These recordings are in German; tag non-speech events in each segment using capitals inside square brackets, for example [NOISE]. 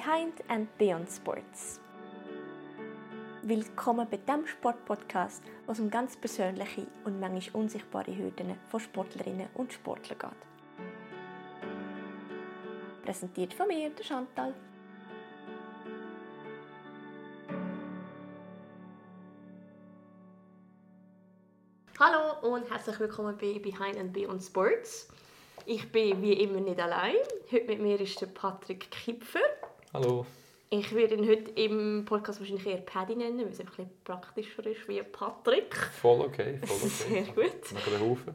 Behind and Beyond Sports. Willkommen bei dem Sportpodcast, wo es um ganz persönliche und manchmal unsichtbare Hürden von Sportlerinnen und Sportlern geht. Präsentiert von mir, der Chantal. Hallo und herzlich willkommen bei Behind and Beyond Sports. Ich bin wie immer nicht allein. Heute mit mir ist der Patrick Kipfer. Hallo. Ich werde ihn heute im Podcast wahrscheinlich eher Paddy nennen, weil es ein bisschen praktischer ist wie Patrick. Voll okay, voll okay. [LAUGHS] Sehr gut. Nach den Haufen.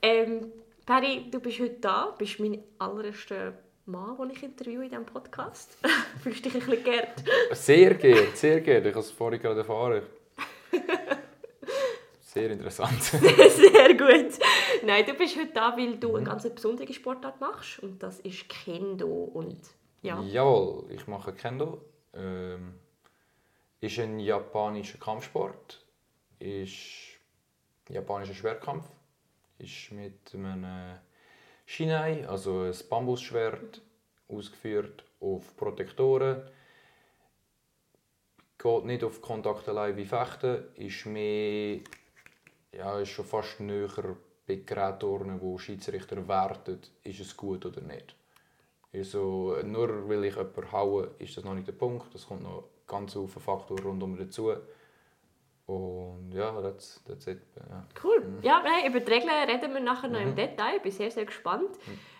Ähm, Paddy, du bist heute da, bist mein allererster Mann, den ich interviewe in diesem Podcast. [LAUGHS] Fühlst du dich ein bisschen geehrt? Sehr geehrt, sehr geehrt. Ich habe es vorhin gerade erfahren. [LAUGHS] Sehr interessant. Sehr gut. Nein, du bist heute da, weil du eine ganz besondere Sportart machst und das ist Kendo und ja. Jawohl, ich mache Kendo. Ähm, ist ein japanischer Kampfsport. Ist japanischer Schwertkampf. Ist mit einem Shinai, also ein Bambusschwert, ausgeführt auf Protektoren. Geht nicht auf Kontakt allein wie Fechten. Ist mehr, ja, ist schon fast näher bei Gerätturnen, wo Schiedsrichter werten, ist es gut oder nicht. Also, nur weil ich jemanden haue, ist das noch nicht der Punkt. Es kommt noch ganz viele Faktoren rundum dazu. Und ja, that's, that's it. Ja. Cool. Ja, nein, über die Regeln reden wir nachher noch im Detail. Ich bin sehr, sehr gespannt.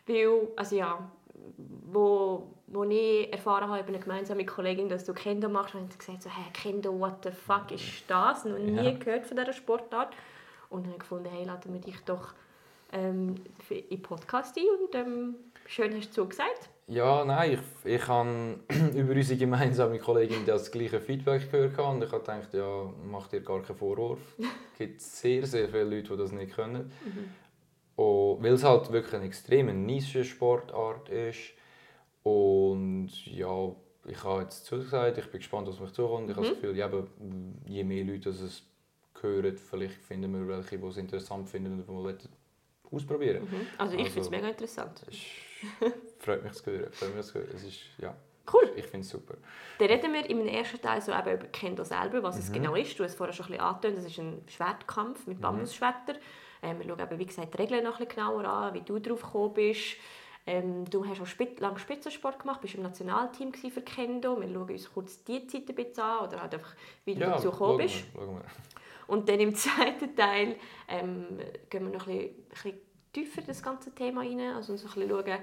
Weil, also ja, wo, wo ich erfahren habe über eine gemeinsame Kollegin, dass du Kendo machst, habe ich gesagt, so, hey, Kendo, what the fuck ist das? Noch nie Ja. gehört von dieser Sportart. Und dann habe ich gefunden, hey, laden wir dich doch ähm, in den Podcast ein. Und ähm, schön hast du zugesagt. Ja, nein, ich, ich habe [CLEARS THROAT] über unsere gemeinsame Kollegin das gleiche Feedback gehört und ich habe gedacht, ja, mach dir gar keinen Vorwurf. [LAUGHS] Es gibt sehr, sehr viele Leute, die das nicht können. Und, weil es halt wirklich eine extreme Nische-Sportart ist. Und ja, ich habe jetzt zugesagt, ich bin gespannt, was mich zukommt. Ich habe das Gefühl, ja, je mehr Leute das es hören, vielleicht finden wir welche, die es interessant finden und die wir ausprobieren Also ich Also- finde es mega interessant. Es ist- [LAUGHS] freut mich zu hören. Freut mich zu hören. Es ist, ja, Cool. ich finde es super. Dann reden wir im ersten Teil so eben über Kendo selber, was Mhm. es genau ist. Du hast es vorher schon ein bisschen angetönt, es ist ein Schwertkampf Mhm. mit Bambusschwertern. Ähm, wir schauen eben, wie gesagt, die Regeln noch ein bisschen genauer an, wie du drauf gekommen bist. Ähm, du hast auch Spit lange Spitzensport gemacht, bist im Nationalteam für Kendo. Wir schauen uns kurz die Zeit ein bisschen an oder halt einfach, wie du Ja, dazu gekommen bist. wir, wir. Und dann im [LAUGHS] zweiten Teil ähm, gehen wir noch ein bisschen, ein bisschen tiefer das ganze Thema rein. Also ein bisschen schauen,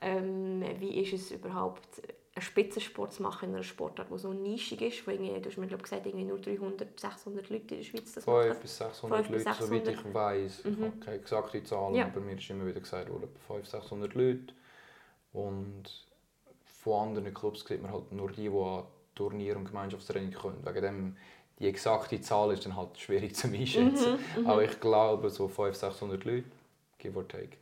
ähm, wie ist es überhaupt, einen Spitzensport zu machen in einer Sportart, die so nischig ist. Wo irgendwie, du hast mir glaub, gesagt, irgendwie nur 300, 600 Leute in der Schweiz das 500 machen. bis 600 500 bis Leute, soweit 600. ich weiß. Ich habe keine exakte Zahl, Ja. aber mir ist immer wieder gesagt worden, etwa 500, 600 Leute. Und von anderen Clubs sieht man halt nur die, die an Turnier- und Gemeinschaftstraining können. Wegen dem, die exakte Zahl ist dann halt schwierig zu einschätzen. Mhm, Aber ich glaube, so 500, 600 Leute, give or take.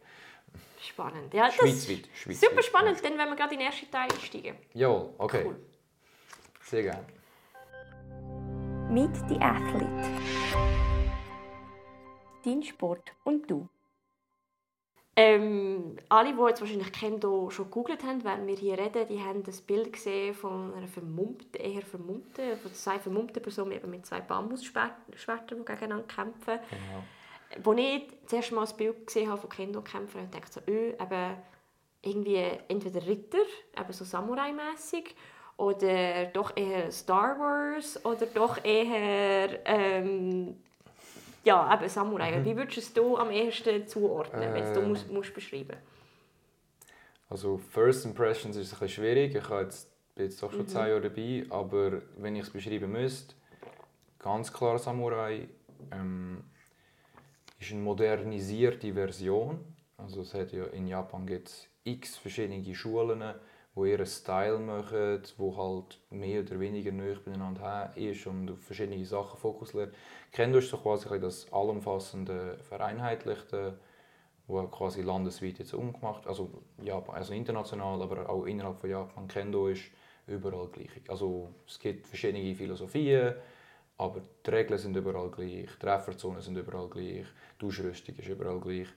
Spannend. Ja, das Schweizweit. Schweizweit. super spannend, dann wenn wir gerade in den ersten Teil einsteigen. Jawohl, okay. Cool. Sehr gerne. Meet the Athlete. Dein Sport und du. Ähm, alle, die jetzt wahrscheinlich Kendo schon gegoogelt haben, während wir hier reden, die haben das Bild gesehen von einer vermummten, eher vermummten, von zwei vermummten Personen eben mit zwei Bambusschwertern, die gegeneinander kämpfen. Genau. Als ich das erste Mal das Bild gesehen habe von Kendo-Kämpfern, habe ich gedacht, so, öh, eben irgendwie entweder Ritter, eben so Samurai-mässig, oder doch eher Star Wars, oder doch eher ähm, ja, eben Samurai. Wie würdest du es am ehesten zuordnen, wenn du Ähm. musst, musst beschreiben Also First Impressions ist ein bisschen schwierig. Ich habe jetzt, bin jetzt doch schon zehn Jahre dabei, aber wenn ich es beschreiben müsste, ganz klar Samurai ähm, ist eine modernisierte Version. Also es hat ja in Japan gibt's x verschiedene Schulen, wo ihren Style machen, wo halt mehr oder weniger näher beieinander ist und auf verschiedene Sachen Fokus legt. Kendo ist so quasi das allumfassende Vereinheitlichte wo quasi landesweit jetzt umgemacht, also Japan, also international, aber auch innerhalb von Japan. Kendo ist überall gleich. Also es gibt verschiedene Philosophien, aber die Regeln sind überall gleich, die Trefferzonen sind überall gleich, die Ausrüstung ist überall gleich.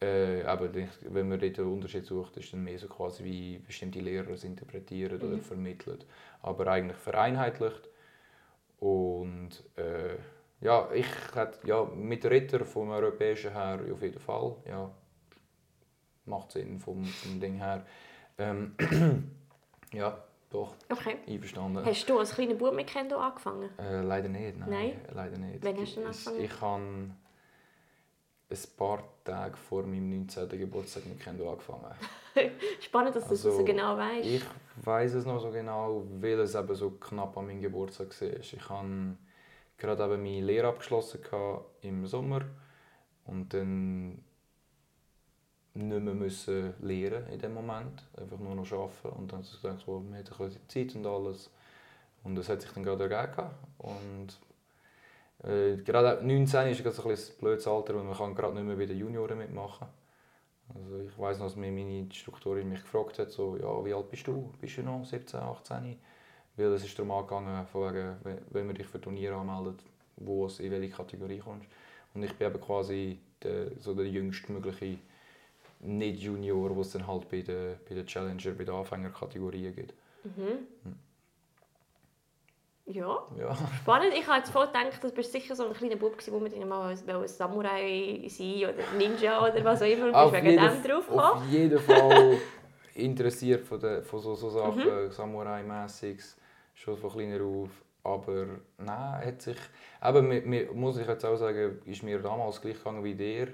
Äh, eben, wenn man dort einen Unterschied sucht, ist dann mehr so quasi wie bestimmte Lehrer es interpretieren mhm. oder vermitteln. Aber eigentlich vereinheitlicht. Und äh, ja, ich hätte ja, mit Ritter vom Europäischen her auf jeden Fall. Ja, macht Sinn vom, vom Ding her. Ähm, [CLEARS THROAT] ja, doch. Okay. Einverstanden. Hast du als kleiner Bub mit Kendo angefangen? Äh, leider nicht, nein. Nein? Leider nicht. Wann hast du angefangen? Ich, habe ein paar Tage vor meinem 19. Geburtstag mit Kendo angefangen. [LAUGHS] Spannend, dass also, du das so genau weißt. Ich weiß es noch so genau, weil es eben so knapp an meinem Geburtstag war. Ich habe gerade eben meine Lehre abgeschlossen im Sommer und dann nicht mehr müssen lernen in dem Moment, einfach nur noch arbeiten und dann habe ich gedacht, so, man hat ein bisschen Zeit und alles und das hat sich dann gerade ergeben und äh, gerade 19 ist ein, ein blödes Alter, weil man kann gerade nicht mehr bei den Junioren mitmachen also ich weiß noch, dass mir meine Instruktorin mich gefragt hat, so, ja, wie alt bist du? Bist du noch 17, 18? Weil es ist darum angegangen, von wegen, wenn man dich für Turniere anmeldet, wo es in welche Kategorie kommst. Und ich bin eben quasi der, so der jüngstmögliche nicht-Junior, was es dann halt bei den, bei den Challenger, bei den Anfängerkategorien gibt. Mhm. Hm. Ja. ja. Spannend. Ich habe jetzt voll gedacht, du bist sicher so ein kleiner Bub, der mit mal ein Samurai sein oder Ninja oder was auch immer. Und bist wegen dem drauf. Auf jeden Fall interessiert von, der, von so, so Sachen, mhm. Samurai-mässiges, schon von kleiner auf. Aber nein, hat sich... Eben, muss ich jetzt auch sagen, ist mir damals gleich gegangen wie dir.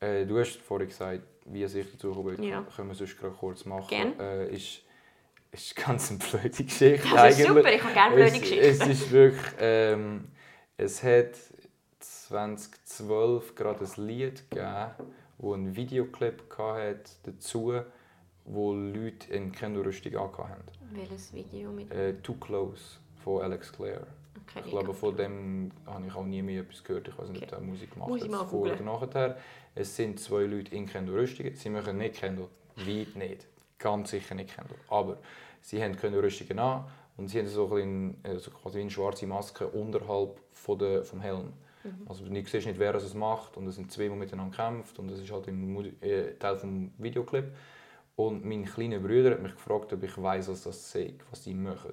Äh, du hast vorhin gesagt, wie es sich dazu kommt, ja. können wir sonst gerade kurz machen. Äh, ist, ist ganz eine blöde Geschichte. Das ist super, ich habe gerne blöde Geschichten. Es, ist wirklich... Ähm, es hat 2012 gerade ein Lied gegeben, wo einen Videoclip hatte dazu, wo Leute in Kendo-Rüstung haben. Welches Video mit? Äh, Too Close von Alex Clare. Okay, ich glaube, von dem habe ich auch nie mehr etwas gehört. Ich weiß nicht, okay. ob er Musik gemacht Muss hat, vor oder nachher. Es sind zwei Leute in Kendo-Rüstungen. Sie machen nicht Kendo, weit nicht. Ganz sicher nicht Kendo. Aber sie haben Kendo-Rüstungen an und sie haben so ein, also quasi eine schwarze Maske unterhalb von der, vom Helm. Mhm. Also du siehst nicht, wer es macht und es sind zwei, die miteinander kämpfen und das ist halt im äh, Teil des Videoclip. Und mein kleiner Bruder hat mich gefragt, ob ich weiß, was das sei, was sie machen.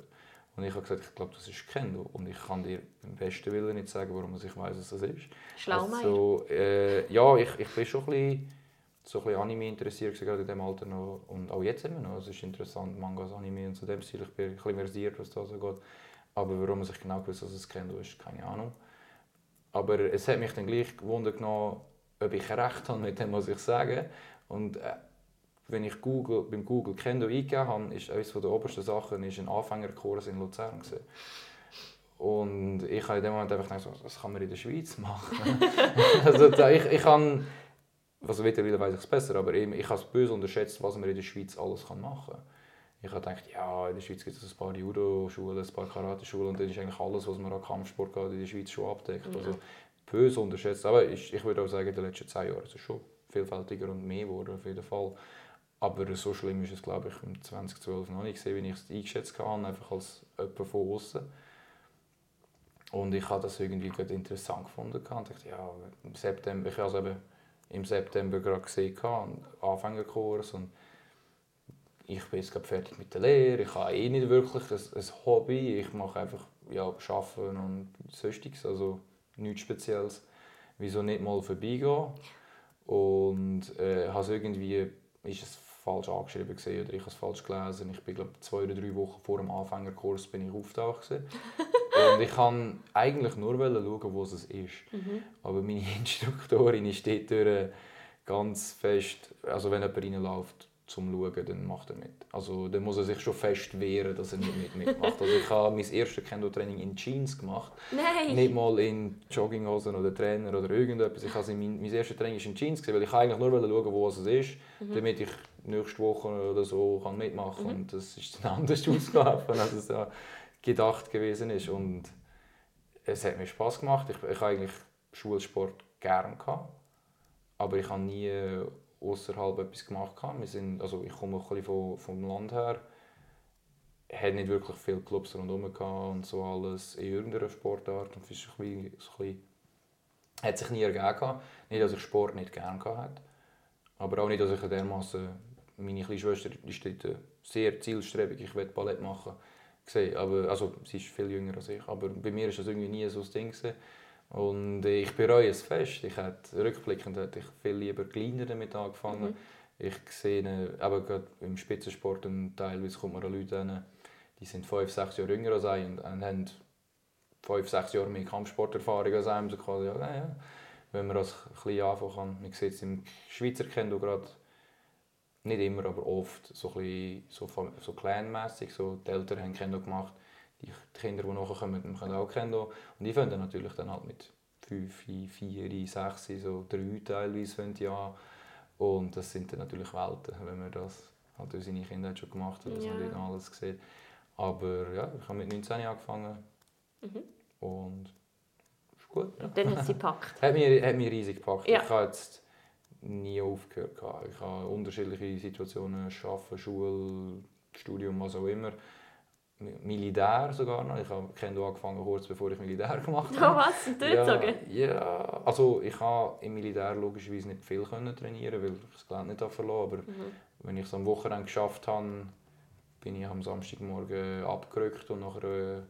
Und ich habe gesagt, ich glaube, das ist Kendo. Und ich kann dir beim besten Willen nicht sagen, warum ich weiß, was das ist. Schlaumeier. Also, äh, ja, ich, ich bin schon ein bisschen, so ein bisschen Anime interessiert, gerade in diesem Alter noch. Und auch jetzt immer noch. Es ist interessant, Mangas, Anime und so dem Stil. Ich bin ein bisschen versiert, was da so geht. Aber warum ich genau gewusst dass es Kendo ist, keine Ahnung. Aber es hat mich dann gleich gewundert genommen, ob ich recht habe mit dem, was ich sage. Und äh, wenn ich Google, beim Google Kendo eingegeben habe, ist eines der obersten Sachen ist ein Anfängerkurs in Luzern. Gewesen. Und ich habe in dem Moment einfach gedacht, das kann man in der Schweiz machen. [LAUGHS] [LAUGHS] also ich, ich kann, also mittlerweile weiß ich es besser, aber ich, ich habe es böse unterschätzt, was man in der Schweiz alles machen kann. Ich habe gedacht, ja, in der Schweiz gibt es ein paar Judo-Schulen, ein paar Karate-Schulen und dann ist eigentlich alles, was man an Kampfsport geht, in der Schweiz schon abdeckt. Ja. Also böse unterschätzt. Aber ich, ich würde auch sagen, in den letzten zehn Jahren ist es schon vielfältiger und mehr geworden, auf jeden Fall. Aber so schlimm ist es, glaube ich, im 2012 noch nicht gesehen, wie ich es eingeschätzt habe, einfach als jemand von außen. Und ich habe das irgendwie gut interessant gefunden. Ich dachte, ja, im September, ich habe es eben im September gerade gesehen, Anfängerkurs. Und ich bin jetzt gerade fertig mit der Lehre. Ich habe eh nicht wirklich ein, ein Hobby. Ich mache einfach ja, Arbeiten und sonstiges, also nichts Spezielles. Wieso nicht mal vorbeigehen? Und äh, habe irgendwie, ist es falsch angeschrieben gesehen oder ich habe es falsch gelesen. Ich bin glaube zwei oder drei Wochen vor dem Anfängerkurs bin ich auftaucht [LAUGHS] und ich kann eigentlich nur schauen, wo es ist. Mhm. Aber meine [LAUGHS] Instruktorin ist dort ganz fest, also wenn jemand reinläuft, zum Schauen, dann macht er mit. Also dann muss er sich schon fest wehren, dass er nicht mit mitmacht. Also ich habe mein erstes Kendo-Training in Jeans gemacht. Nein. Nicht mal in Jogginghosen oder Trainer oder irgendetwas. Ich habe mein, mein erstes Training ist in Jeans, gewesen, weil ich eigentlich nur schauen wo es ist, mhm. damit ich nächste Woche oder so kann mitmachen kann. Mhm. Und das ist dann [LAUGHS] anders ausgelaufen, als es da gedacht gewesen ist. Und es hat mir Spaß gemacht. Ich, ich habe eigentlich Schulsport gerne gehabt, aber ich habe nie außerhalb etwas gemacht habe. Wir sind, also ich komme ein vom, vom Land her, hatte nicht wirklich viele Clubs rundherum und so alles in irgendeiner Sportart. Und ist ein bisschen, bisschen, hat sich nie ergeben. Nicht, dass ich Sport nicht gerne hatte, Aber auch nicht, dass ich dermaßen meine kleine Schwester ist dort sehr zielstrebig, ich will Ballett machen. Aber, also, sie ist viel jünger als ich, aber bei mir war das irgendwie nie so ein Ding. Gewesen. Und ich bereue es fest. Ich hätte, rückblickend hätte ich viel lieber kleiner damit angefangen. Mhm. Ich sehe, aber gerade im Spitzensport, und teilweise kommt man an Leute hin, die sind fünf, sechs Jahre jünger als ich und, und haben fünf, sechs Jahre mehr Kampfsporterfahrung als einem. So quasi, ja, ja, wenn man das ein bisschen anfangen kann. Man sieht es im Schweizer Kendo gerade, nicht immer, aber oft, so, ein bisschen, so, so clanmässig. So, die Eltern haben Kendo gemacht, die Kinder, die nachkommen, können auch Kendo. Und die fangen natürlich dann halt mit 5, 4, 6, so 3 teilweise ja. Und das sind dann natürlich Welten, wenn man das hat seine Kinder schon gemacht hat, dass ja. man dort alles sieht. Aber ja, ich habe mit 19 angefangen mhm. und ist gut. Ja. Und dann hat sie gepackt? [LAUGHS] hat, mich, hat mich riesig gepackt. Ja. Ich habe jetzt nie aufgehört. Ich habe unterschiedliche Situationen, Arbeiten, Schule, Studium, was auch immer. Militär sogar noch. Ich habe Kendo angefangen kurz bevor ich Militär gemacht [LAUGHS] habe. Oh was? Sind ja, ja, also ich habe im Militär logischerweise nicht viel können trainieren, weil ich das Gelände nicht verloren Aber mhm. wenn ich es am Wochenende geschafft habe, bin ich am Samstagmorgen abgerückt und nachher äh,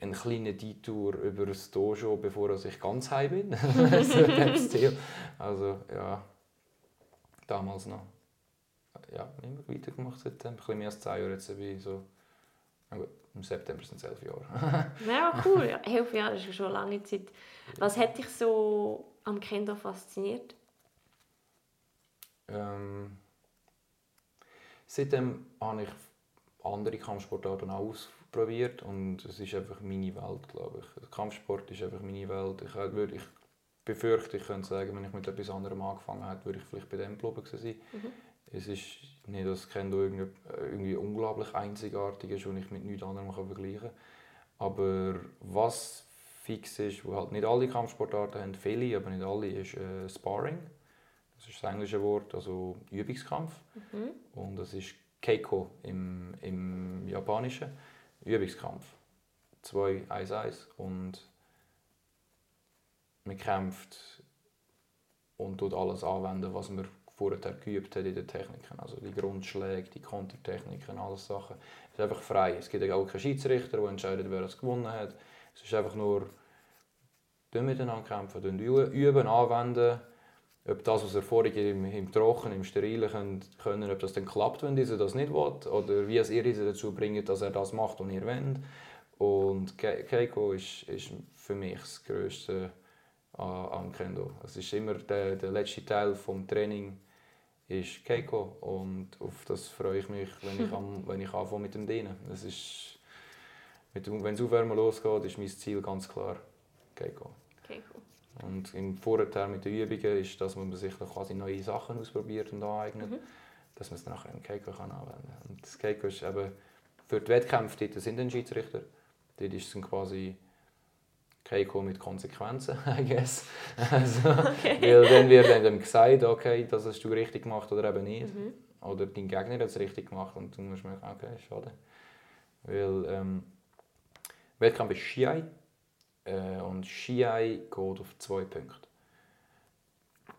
einen kleinen Detour über das Dojo, bevor ich ganz heim bin. [LAUGHS] also ja, damals noch. Ja, immer weitergemacht seitdem. Ein bisschen mehr als zwei Jahre jetzt bin so... gut, im September sind es elf Jahre. [LAUGHS] ja, cool. Ja, elf Jahre ist schon eine lange Zeit. Was hat dich so am Kendo fasziniert? Ähm, Seitdem habe ich andere Kampfsportarten auch ausprobiert und es ist einfach meine Welt, glaube ich. Der Kampfsport ist einfach meine Welt. Ich, würde, ich befürchte, ich könnte sagen, wenn ich mit etwas anderem angefangen hätte, würde ich vielleicht bei dem geblieben sein. Mhm. Es ist nicht, dass Kendo irgendwie, unglaublich einzigartig ist und ich mit nichts anderem vergleichen kann. Aber was fix ist, wo halt nicht alle Kampfsportarten haben, viele, aber nicht alle, ist äh, Sparring. Das ist das englische Wort, also Übungskampf. Mhm. Und das ist Keiko im, im Japanischen. Übungskampf. Zwei, eins, eins. Und man kämpft und tut alles anwenden, was man vorher geübt hat in den Techniken. Also die Grundschläge, die Kontertechniken, alles Sachen. Es ist einfach frei. Es gibt auch keinen Schiedsrichter, der entscheidet, wer es gewonnen hat. Es ist einfach nur miteinander kämpfen, üben, anwenden ob das, was er vorher im, im Trocken, im Sterilen können, können, ob das dann klappt, wenn dieser das nicht will, oder wie es ihr dazu bringt, dass er das macht, was ihr wollt. Und Keiko ist, ist für mich das Größte am Kendo. Es ist immer der, der letzte Teil des Training ist Keiko und auf das freue ich mich, wenn ich, am, wenn ich anfange mit dem Dienen. Das ist, mit dem, wenn es aufwärmen losgeht, ist mein Ziel ganz klar Keiko. Keiko. Und im Vorteil mit den Übungen ist, dass man sich quasi neue Sachen ausprobiert und aneignet, mhm. dass man es nachher im Keiko kann anwenden kann. Und das Keiko ist eben für die Wettkämpfe, dort sind dann Schiedsrichter. Dort ist es quasi Keiko mit Konsequenzen, [LAUGHS] I guess. Also, okay. Weil dann wird dann gesagt, okay, das hast du richtig gemacht oder eben nicht. Mhm. Oder dein Gegner hat es richtig gemacht und du musst merken, okay, schade. Weil ähm, Wettkampf ist Shiai, äh, und Shiai geht auf zwei Punkte.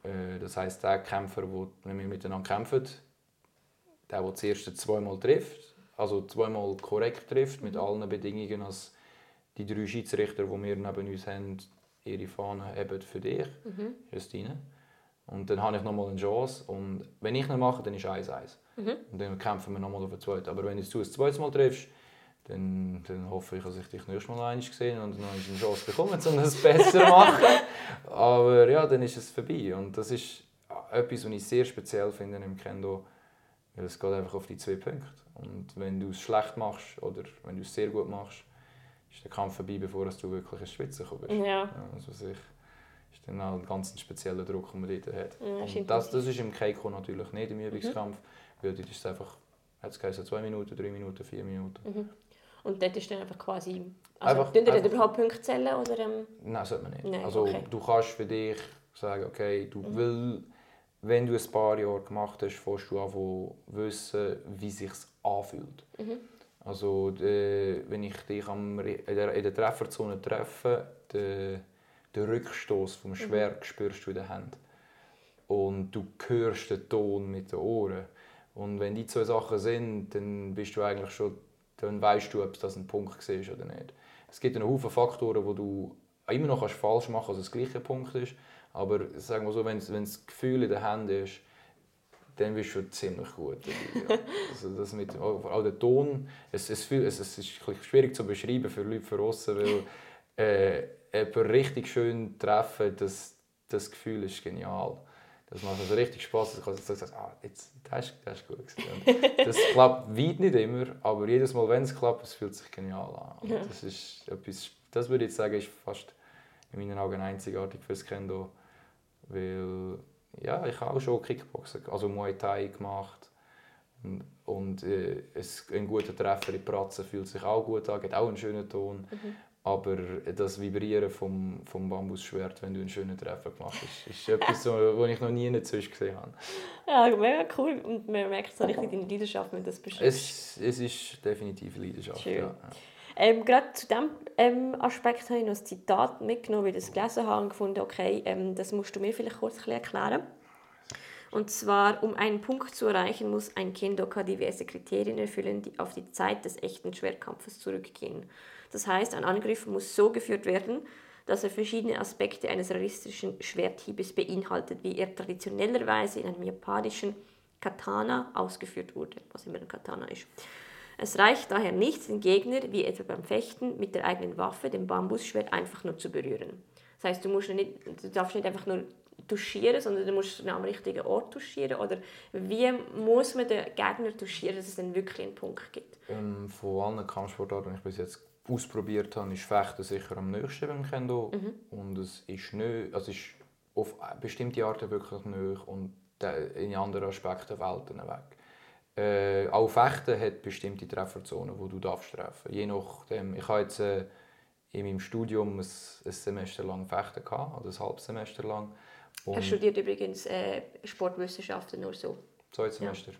Äh, das heisst, der Kämpfer, wo, wenn wir miteinander kämpfen, der, der zuerst zweimal trifft, also zweimal korrekt trifft, mit mhm. allen Bedingungen, dass die drei Schiedsrichter, die wir neben uns haben, ihre Fahne haben für dich, mhm. Justine. Und dann habe ich nochmal eine Chance. Und wenn ich nicht mache, dann ist 1-1. Mhm. Und dann kämpfen wir nochmal auf den zweiten. Aber wenn du es zweites Mal triffst, dann, dann hoffe ich, dass ich dich nächstes Mal einmal gesehen und noch eine Chance bekomme, um es [LAUGHS] besser zu machen. Aber ja, dann ist es vorbei. Und das ist etwas, was ich sehr speziell finde im Kendo, weil es geht einfach auf die zwei Punkte. Und wenn du es schlecht machst oder wenn du es sehr gut machst, ist der Kampf vorbei, bevor du wirklich ins Schwitzen kommst. Ja. Also sich ist dann auch ein ganz spezieller Druck, den man dort hat. Ja, und das, das ist im Keiko natürlich nicht im Übungskampf, mhm. weil dort ist es einfach, hat es geheißen, zwei Minuten, drei Minuten, vier Minuten. Mhm. Und dort ist dann einfach quasi... Also, einfach, ihr einfach, überhaupt Punkte zählen? Oder, ähm? Nein, sollte man nicht. Nein, also, okay. du kannst für dich sagen, okay, du mhm. will, wenn du ein paar Jahre gemacht hast, fährst du an wissen, wie es sich anfühlt. Mhm. Also, de, wenn ich dich am, in, der, in der Trefferzone treffe, den, den Rückstoß vom mhm. Schwert mhm. spürst du in der Hand. und du hörst den Ton mit den Ohren. Und wenn die zwei Sachen sind, dann bist du eigentlich schon, dann weißt du, ob das ein Punkt ist oder nicht. Es gibt einen Haufen Faktoren, wo du immer noch falsch machen kannst, als es der gleiche Punkt ist. Aber sagen wir so, wenn, wenn das Gefühl in den Händen ist, dann bist du schon ziemlich gut dabei. Ja. [LAUGHS] Also das mit, auch der Ton, es, es, es, es ist schwierig zu beschreiben für Leute von außen, weil [LAUGHS] äh, jemanden richtig schön treffen, das, das Gefühl ist genial. Das macht also richtig Spaß. Ich kann sagen, ah, jetzt, das, ist, das ist gut. das [LAUGHS] klappt weit nicht immer, aber jedes Mal, wenn es klappt, es fühlt sich genial an. Ja. Das ist etwas, das würde ich sagen, ist fast in meinen Augen einzigartig fürs Kendo, weil ja, ich habe auch schon Kickboxen, also Muay Thai gemacht. Und, und äh, ein guter Treffer in die Pratzen fühlt sich auch gut an, hat auch einen schönen Ton. Mhm. Aber das Vibrieren vom, vom Bambusschwert, wenn du einen schönen Treffer gemacht hast, ist, [LAUGHS] etwas, was ich noch nie sonst gesehen habe. Ja, mega cool. Und man merkt so richtig deine Leidenschaft, wenn du das beschreibst. Es, es ist definitiv Leidenschaft, Schön. ja. Ähm, gerade zu diesem ähm, Aspekt habe ich noch ein Zitat mitgenommen, weil ich das gelesen habe und gefunden, okay, ähm, das musst du mir vielleicht kurz erklären. Und zwar, um einen Punkt zu erreichen, muss ein Kendoka diverse Kriterien erfüllen, die auf die Zeit des echten Schwertkampfes zurückgehen. Das heißt, ein Angriff muss so geführt werden, dass er verschiedene Aspekte eines realistischen Schwerthiebes beinhaltet, wie er traditionellerweise in einem japanischen Katana ausgeführt wurde, was immer ein Katana ist. Es reicht daher nicht, den Gegner, wie etwa beim Fechten, mit der eigenen Waffe, dem Bambusschwert, einfach nur zu berühren. Das heißt, du, musst nicht, du darfst nicht einfach nur touchieren, sondern du musst ihn am richtigen Ort touchieren? Oder wie muss man den Gegner touchieren, dass es dann wirklich einen Punkt gibt? Ähm, von allen Kampfsportarten, die ich bis jetzt ausprobiert habe, ist Fechten sicher am nächsten beim Kendo. Mhm. Und es ist, nicht, also ist auf bestimmte Arten wirklich nöch und in anderen Aspekten Welten weg. Äh, auch Fechten hat bestimmte Trefferzonen, wo du darfst treffen. Je nachdem, ich habe jetzt äh, in meinem Studium ein, ein Semester lang Fechten gehabt, oder ein halbes Semester lang. Und er studiert übrigens äh, Sportwissenschaften nur so. Zwei Semester. Ja.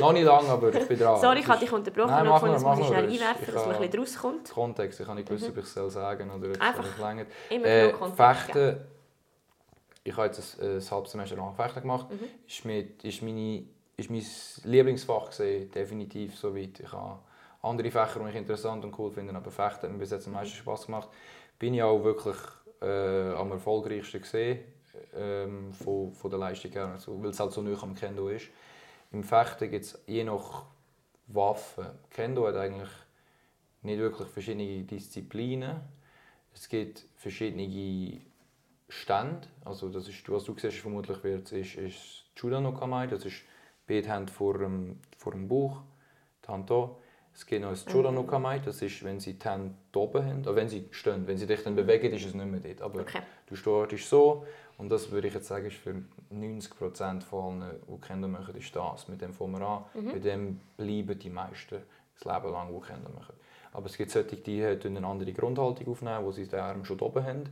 noch nicht lange, aber ich bin dran. [LAUGHS] Sorry, ich habe dich unterbrochen. Nein, mach nur, mach ich schnell einwerfen, dass man ein bisschen rauskommt. Kontext, ich habe nicht gewusst, mhm. ob ich es sagen soll oder Einfach länger. Immer äh, Fechten, ich habe jetzt ein, ein halbes Semester lang Fechten gemacht, mhm. ist, mit, ist, meine, ist mein Lieblingsfach gesehen, definitiv so weit. Ich habe andere Fächer, die ich interessant und cool finde, aber Fechten hat mir bis jetzt am meisten Spaß gemacht. Bin ich auch wirklich äh, am erfolgreichsten gesehen ähm, von, von der Leistung her, also, weil es halt so nah am Kendo ist. Im Fechten gibt es je nach Waffe. Kendo hat eigentlich nicht wirklich verschiedene Disziplinen. Es gibt verschiedene Stände. Also das ist, was du siehst, vermutlich wird, ist, ist Juda no Kamai. Das ist beide Hände vor dem, vor dem Bauch, die Hand hier. Es gibt noch das Juda no Kamai. Das ist, wenn sie die Hände oben haben, oder wenn sie stehen. Wenn sie dich dann bewegen, ist es nicht mehr dort. Aber okay. du stehst so und das würde ich jetzt sagen, ist für 90 Prozent von allen, die Kinder machen, ist das. Mit dem fangen wir an. Mhm. Mit dem bleiben die meisten das Leben lang, die Kinder machen. Aber es gibt solche, die eine andere Grundhaltung aufnehmen, wo sie den Arm schon oben haben.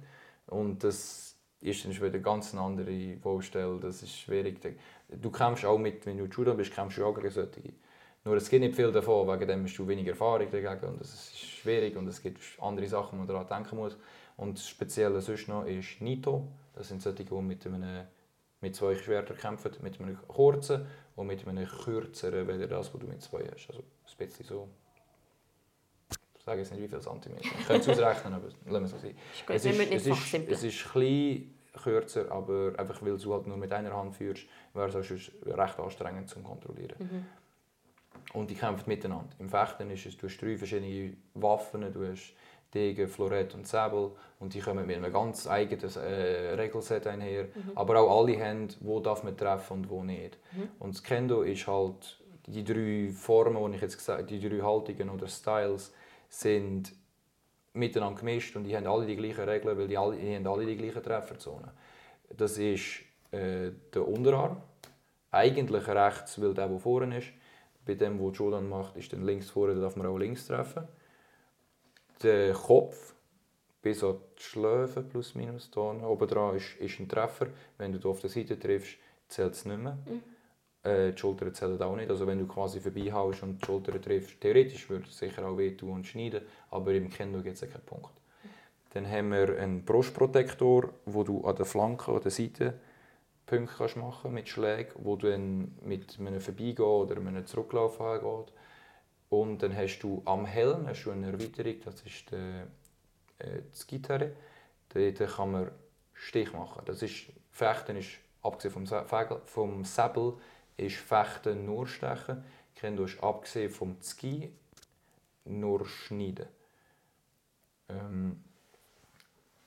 Und das ist dann wieder eine ganz andere Baustelle. Das ist schwierig. Du kämpfst auch mit, wenn du Judo bist, kämpfst du auch gegen solche. Nur es gibt nicht viel davon, wegen dem hast du weniger Erfahrung dagegen und das ist schwierig und es gibt andere Sachen, die man daran denken muss. Und das Spezielle sonst noch ist Nito. Das sind solche, die mit, einem, mit zwei Schwertern kämpfen, mit einem kurzen und mit einem kürzeren, weder das, was du mit zwei hast. Also ein bisschen so. Ich sage jetzt nicht, wie viele Zentimeter. Ich könnte es ausrechnen, aber lassen wir es so sein. Es ist, es, ist, es ist klein, kürzer, aber einfach weil du halt nur mit einer Hand führst, wäre es recht anstrengend zu kontrollieren. Mhm. Und die kämpfen miteinander. Im Fechten ist es, du hast drei verschiedene Waffen, du hast Degen, Florett und Säbel. Und die kommen mit einem ganz eigenen äh, Regelset einher. Mhm. Aber auch alle haben, wo darf man treffen und wo nicht. Mhm. Und das Kendo ist halt, die drei Formen, die ich jetzt gesagt die drei Haltungen oder Styles, sind miteinander gemischt und die haben alle die gleichen Regeln, weil die, alle, die haben alle die gleichen Trefferzonen. Das ist äh, der Unterarm, eigentlich rechts, weil der, der vorne ist. Bei dem, wo Jordan macht, ist dann links vorne, da darf man auch links treffen der Kopf bis an die Schläfe plus minus hier oben dran ist, ist ein Treffer. Wenn du auf der Seite triffst, zählt es nicht mehr. Mhm. Äh, die Schultern zählen auch nicht. Also wenn du quasi vorbeihaust und die Schultern triffst, theoretisch würde es sicher auch wehtun und schneiden, aber im Kendo gibt es keinen Punkt. Dann haben wir einen Brustprotektor, wo du an der Flanke oder der Seite Punkte kannst machen mit Schlägen, wo du dann mit einem Vorbeigehen oder einem Zurücklaufen geht. Und dann hast du am Helm hast du eine Erweiterung, das ist die, äh, die Gitarre. Dort kann man Stich machen. Das ist, Fechten ist, abgesehen vom, vom Säbel, ist Fechten nur Stechen. Kendo ist abgesehen vom Ski nur Schneiden. Ähm,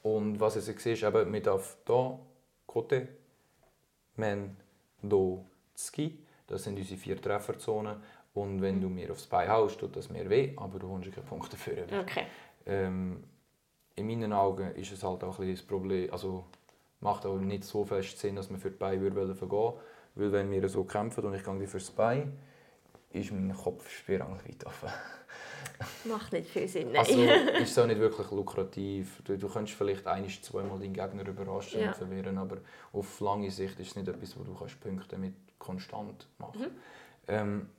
und was ich sehe, ist eben, man darf hier, Kote, men, do, Ski. Das sind unsere vier Trefferzonen. Und wenn du mir aufs Bein haust, tut das mir weh, aber du holst keine Punkte dafür. Okay. Ähm, in meinen Augen ist es halt auch ein das Problem, also macht auch nicht so fest Sinn, dass man für die Beine würde vergehen weil wenn wir so kämpfen und ich gehe fürs Bein, ist mein Kopf spirang weit offen. [LAUGHS] Macht nicht viel Sinn. Nein. Also [LAUGHS] ist auch nicht wirklich lukrativ. Du, du könntest vielleicht ein, zweimal deinen Gegner überraschen ja. und verwirren, aber auf lange Sicht ist es nicht etwas, wo du kannst Punkte mit konstant machen mhm. ähm,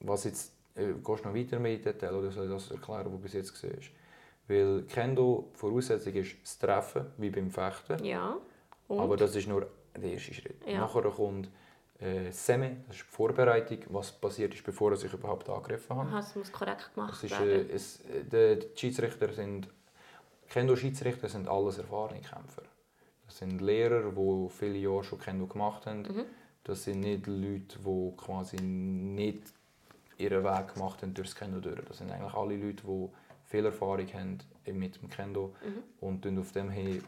Was jetzt, äh, gehst du noch weiter mit Detail oder soll ich das erklären, was du bis jetzt gesehen hast? Weil Kendo, Voraussetzung ist das Treffen, wie beim Fechten. Ja. Und? Aber das ist nur der erste Schritt. Ja. Nachher kommt äh, Semi, das ist die Vorbereitung, was passiert ist, bevor er sich überhaupt angegriffen hat. das muss korrekt gemacht das ist, äh, es, äh, die Schiedsrichter sind, Kendo-Schiedsrichter sind alles erfahrene Kämpfer. Das sind Lehrer, die viele Jahre schon Kendo gemacht haben. Mhm. Das sind nicht Leute, die quasi nicht ihren Weg gemacht haben durchs Kendo durch. Das sind eigentlich alle Leute, die viel Erfahrung haben mit dem Kendo mhm. und auf dem hin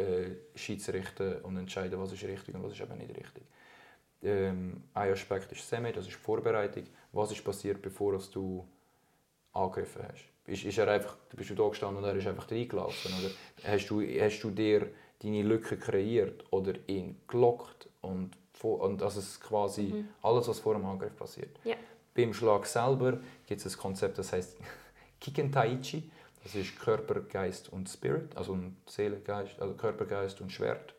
äh, Schiedsrichter und entscheiden, was ist richtig und was ist eben nicht richtig ähm, ein Aspekt ist Semi, das ist die Vorbereitung. Was ist passiert, bevor du angegriffen hast? Ist, ist er einfach, bist du da gestanden und er ist einfach reingelaufen? Oder hast du, hast du dir deine Lücke kreiert oder ihn gelockt? Und, und das ist quasi mhm. alles, was vor dem Angriff passiert. Ja. Beim Schlag selber gibt es ein Konzept, das heißt [LAUGHS] Kikentaichi. Das ist Körper, Geist und Spirit, also Seele, Geist, also Körper, Geist und Schwert.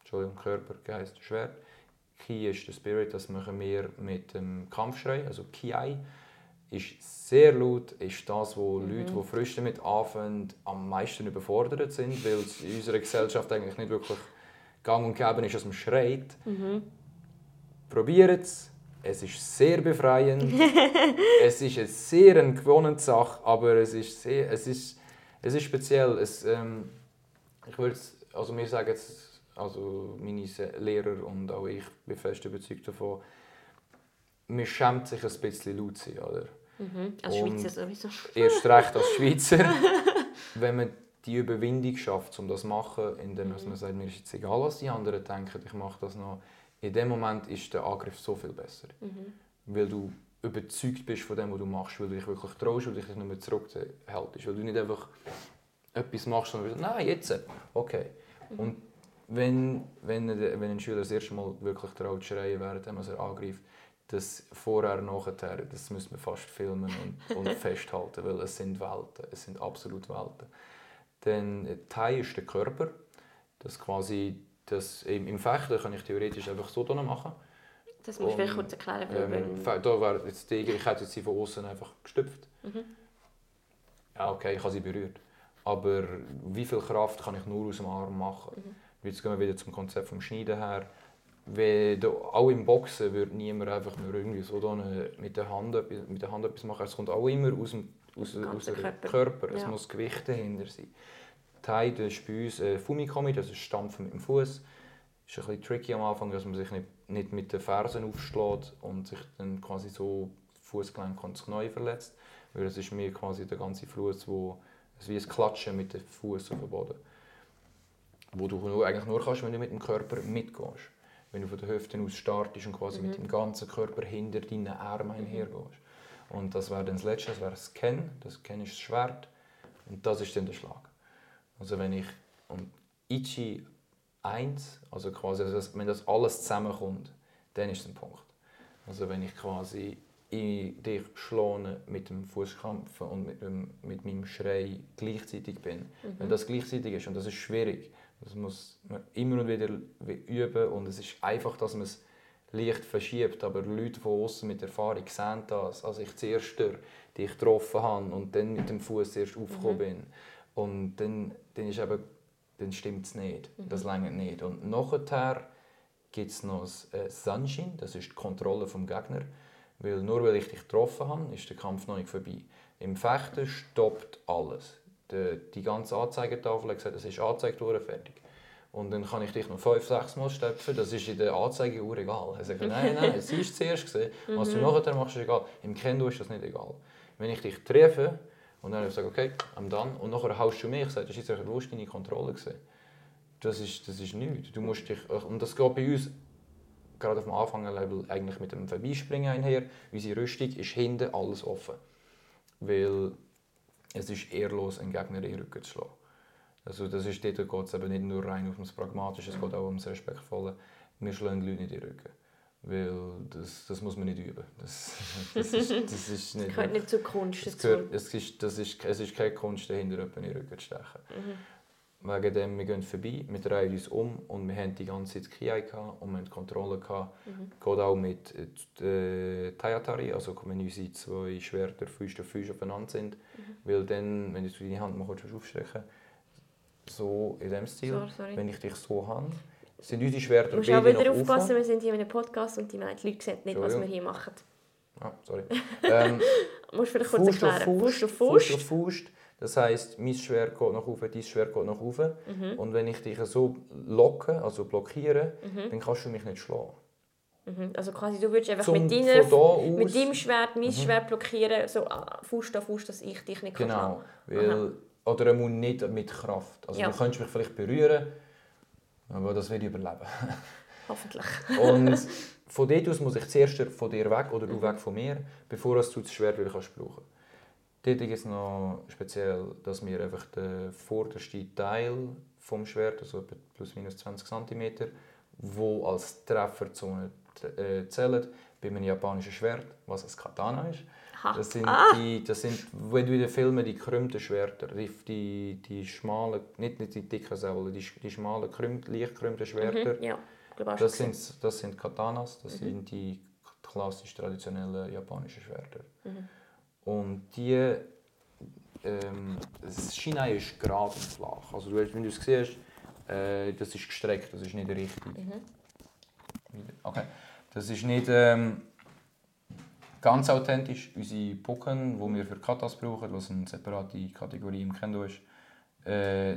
Entschuldigung, Körper, Geist, Schwert. Ki ist der Spirit, das machen wir mit dem Kampfschrei, also Kiai. Ist sehr laut, ist das, wo mhm. Leute, die frisch damit anfangen, am meisten überfordert sind, weil es in unserer Gesellschaft eigentlich nicht wirklich gang und gäbe ist, dass man schreit. Mhm. Probiert es. Es ist sehr befreiend. [LAUGHS] es ist eine sehr eine gewonnene Sache, aber es ist, sehr, es ist, es ist speziell. Es, ähm, ich würde also wir sagen jetzt also meine Lehrer und auch ich bin fest überzeugt davon, man schämt sich ein bisschen laut zu sein, oder? Mhm, als und Schweizer sowieso. Erst recht als Schweizer, [LAUGHS] wenn man die Überwindung schafft, um das zu machen, indem mhm. man sagt, mir ist jetzt egal, was die anderen denken, ich mache das noch. In dem Moment ist der Angriff so viel besser. Mhm. Weil du überzeugt bist von dem, was du machst, weil du dich wirklich traust und dich nicht mehr zurückhältst. Weil du nicht einfach etwas machst und sagst, nein, jetzt, okay. Mhm. Und wenn, wenn, wenn ein Schüler das erste Mal wirklich traut schreien, während er angreift, das vorher, nachher, das müssen wir fast filmen und, und [LAUGHS] festhalten, weil es sind Welten, es sind absolut Welten. Dann Teil ist der Körper, das quasi, das, im, im Fechten kann ich theoretisch einfach so machen. Das muss ich kurz erklären. Ähm, da wäre jetzt die, ich hätte sie von außen einfach gestüpft. Mhm. Ja, okay, ich habe sie berührt. Aber wie viel Kraft kann ich nur aus dem Arm machen? Mhm. Jetzt gehen wir wieder zum Konzept vom Schneiden her. Wenn du, auch im Boxen würde niemand einfach nur irgendwie so mit, der Hand, mit der Hand etwas machen. Es kommt auch immer aus dem, aus, aus dem Körper. Körper. Es ja. muss Gewicht dahinter sein. Das ist bei uns äh, Fumikomi, das ist Stampfen mit dem Fuß. Ist ein bisschen tricky am Anfang, dass man sich nicht, nicht mit den Fersen aufschlägt und sich dann quasi so Fußgelenk und das Knie verletzt. Weil es ist mir quasi der ganze Fuß, wo es wie ein Klatschen mit dem Fuß auf dem Boden wo du nur, eigentlich nur kannst, wenn du mit dem Körper mitgehst. Wenn du von der Hüfte aus startest und quasi mhm. mit dem ganzen Körper hinter deinen Armen mhm. einhergehst. Und das wäre dann das Letzte, das wäre das Ken. Das Ken ist das Schwert. Und das ist dann der Schlag. Also wenn ich und Ichi 1, also quasi, also wenn das alles zusammenkommt, dann ist es ein Punkt. Also wenn ich quasi in dich schlone mit dem Fußkampf und mit, dem, mit meinem Schrei gleichzeitig bin. Mhm. Wenn das gleichzeitig ist, und das ist schwierig, das muss man immer und wieder üben und es ist einfach, dass man es leicht verschiebt, aber Leute von außen mit Erfahrung sehen das. Als ich zuerst dich getroffen habe und dann mit dem Fuß erst aufgekommen mhm. Und dann, dann, ist eben, dann stimmt es nicht. Das längert nicht. Und nachher gibt es noch das äh, Sunshine, das ist die Kontrolle vom Gegner. Weil nur weil ich dich getroffen habe, ist der Kampf noch nicht vorbei. Im Fechten stoppt alles. Die, die ganze Anzeigetafel hat gesagt, es ist angezeigt worden, fertig. Und dann kann ich dich noch fünf, sechs Mal stöpfen, das ist in der Anzeigeuhr egal. Er sagt, nein, nein, [LAUGHS] es ist zuerst gesehen, was du nachher machst, ist egal. Im Kendo ist das nicht egal. Wenn ich dich treffe und dann sage okay, I'm done, und nachher haust du mich, sage, das ist jetzt eine deine Kontrolle gesehen. Das ist, das ist nichts. Du musst dich, und das geht bei uns gerade auf dem Anfängerlevel eigentlich mit dem Vorbeispringen einher. Unsere Rüstung ist hinten alles offen. Weil es ist ehrlos, einen Gegner in den Rücken zu schlagen. Also das ist, dort geht es eben nicht nur rein auf das Pragmatische, es geht auch ums Respektvolle. Wir schlagen die Leute in den Rücken. Weil das, das muss man nicht üben. Das, das, ist, das, ist nicht, das gehört nicht zur Kunst das gehört, es, ist, das ist, es ist keine Kunst, dahinter jemanden in den Rücken zu stechen. Wegen dem, wir gehen vorbei, wir drehen uns um und wir haben die ganze Zeit Kiai gehabt und wir haben die Kontrolle gehabt. Geht auch mit äh, Tayatari, also wenn unsere zwei Schwerter Füße auf Füße aufeinander sind. Weil dann, wenn du deine Hand mal aufstrecken so in dem Stil, So, sorry. wenn ich dich so habe, sind unsere Schwerter Du musst auch wieder aufpassen, wir sind hier in einem Podcast und die Leute sehen nicht, was wir hier machen. Ah, sorry. Ähm, [LAUGHS] Du musst vielleicht kurz Faust erklären. Faust, auf Faust auf Faust. Das heisst, mein Schwert geht nach oben, dein Schwert geht nach oben. Mhm. Und wenn ich dich so locke, also blockiere, dann kannst du mich nicht schlagen. Mhm. Also quasi, du würdest einfach Zum- mit, deiner, Mhm. mit deinem Schwert mein Schwert blockieren, so ah, Fuß an Fuß, dass ich dich nicht Genau. kann Weil, oder er muss nicht mit Kraft. Also Ja. du könntest mich vielleicht berühren, aber das werde ich überleben. [LAUGHS] Hoffentlich. Und [LAUGHS] von dort aus muss ich zuerst von dir weg oder du Mhm. weg von mir, bevor du das Schwert wieder kannst brauchen Dort gibt es noch speziell, dass wir einfach den vordersten Teil vom Schwert, also plus minus 20 cm, wo als Trefferzone äh, zählt, bei einem japanischen Schwert, was ein Katana ist. Das sind, Ah. die, das sind, wenn du in den Filmen die gekrümmten Schwerter, die, die, die schmalen, nicht, nicht die dicken Säulen, die, die schmalen, krümmt, leicht gekrümmten Schwerter, Mhm. Ja, glaube das sind, das sind Katanas, das Mhm. sind die klassisch traditionellen japanischen Schwerter. Mhm. Und die, ähm, das Shinai ist gerade und flach. Also du, hast- wenn du es siehst, äh, das ist gestreckt, das ist nicht richtig. Mhm. Okay. Das ist nicht ähm, ganz authentisch. Unsere Pucken, die wir für Katas brauchen, was eine separate Kategorie im Kendo ist, äh,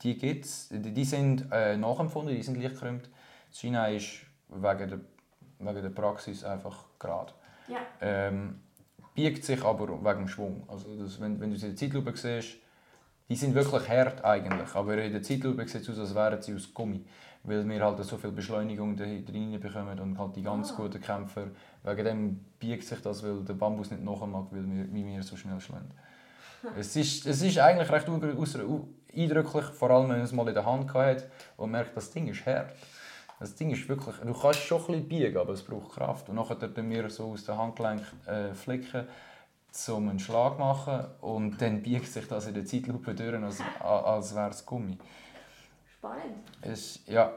die gibt's. Die, die sind äh, nachempfunden, die sind leicht gekrümmt. China ist wegen der, wegen der Praxis einfach gerade. Ja. Ähm, biegt sich aber wegen dem Schwung. Also das, wenn, wenn du sie in der Zeitlupe siehst, die sind wirklich hart eigentlich, aber in der Zeitlupe sieht es aus, als wären sie aus Gummi. Weil wir halt so viel Beschleunigung drin bekommen und halt die ganz Ah. guten Kämpfer, wegen dem biegt sich das, weil der Bambus nicht nachher mag, weil wir, wie wir so schnell schlagen. [LAUGHS] Es ist, es ist eigentlich recht eindrücklich, vor allem wenn man es mal in der Hand hat und merkt, das Ding ist hart. Das Ding ist wirklich, du kannst schon ein bisschen biegen, aber es braucht Kraft. Und nachher tun wir so aus dem Handgelenk äh, flicken, um einen Schlag zu machen und dann biegt sich das in der Zeitlupe durch, als, als wäre es Gummi. Spannend. Es, ja,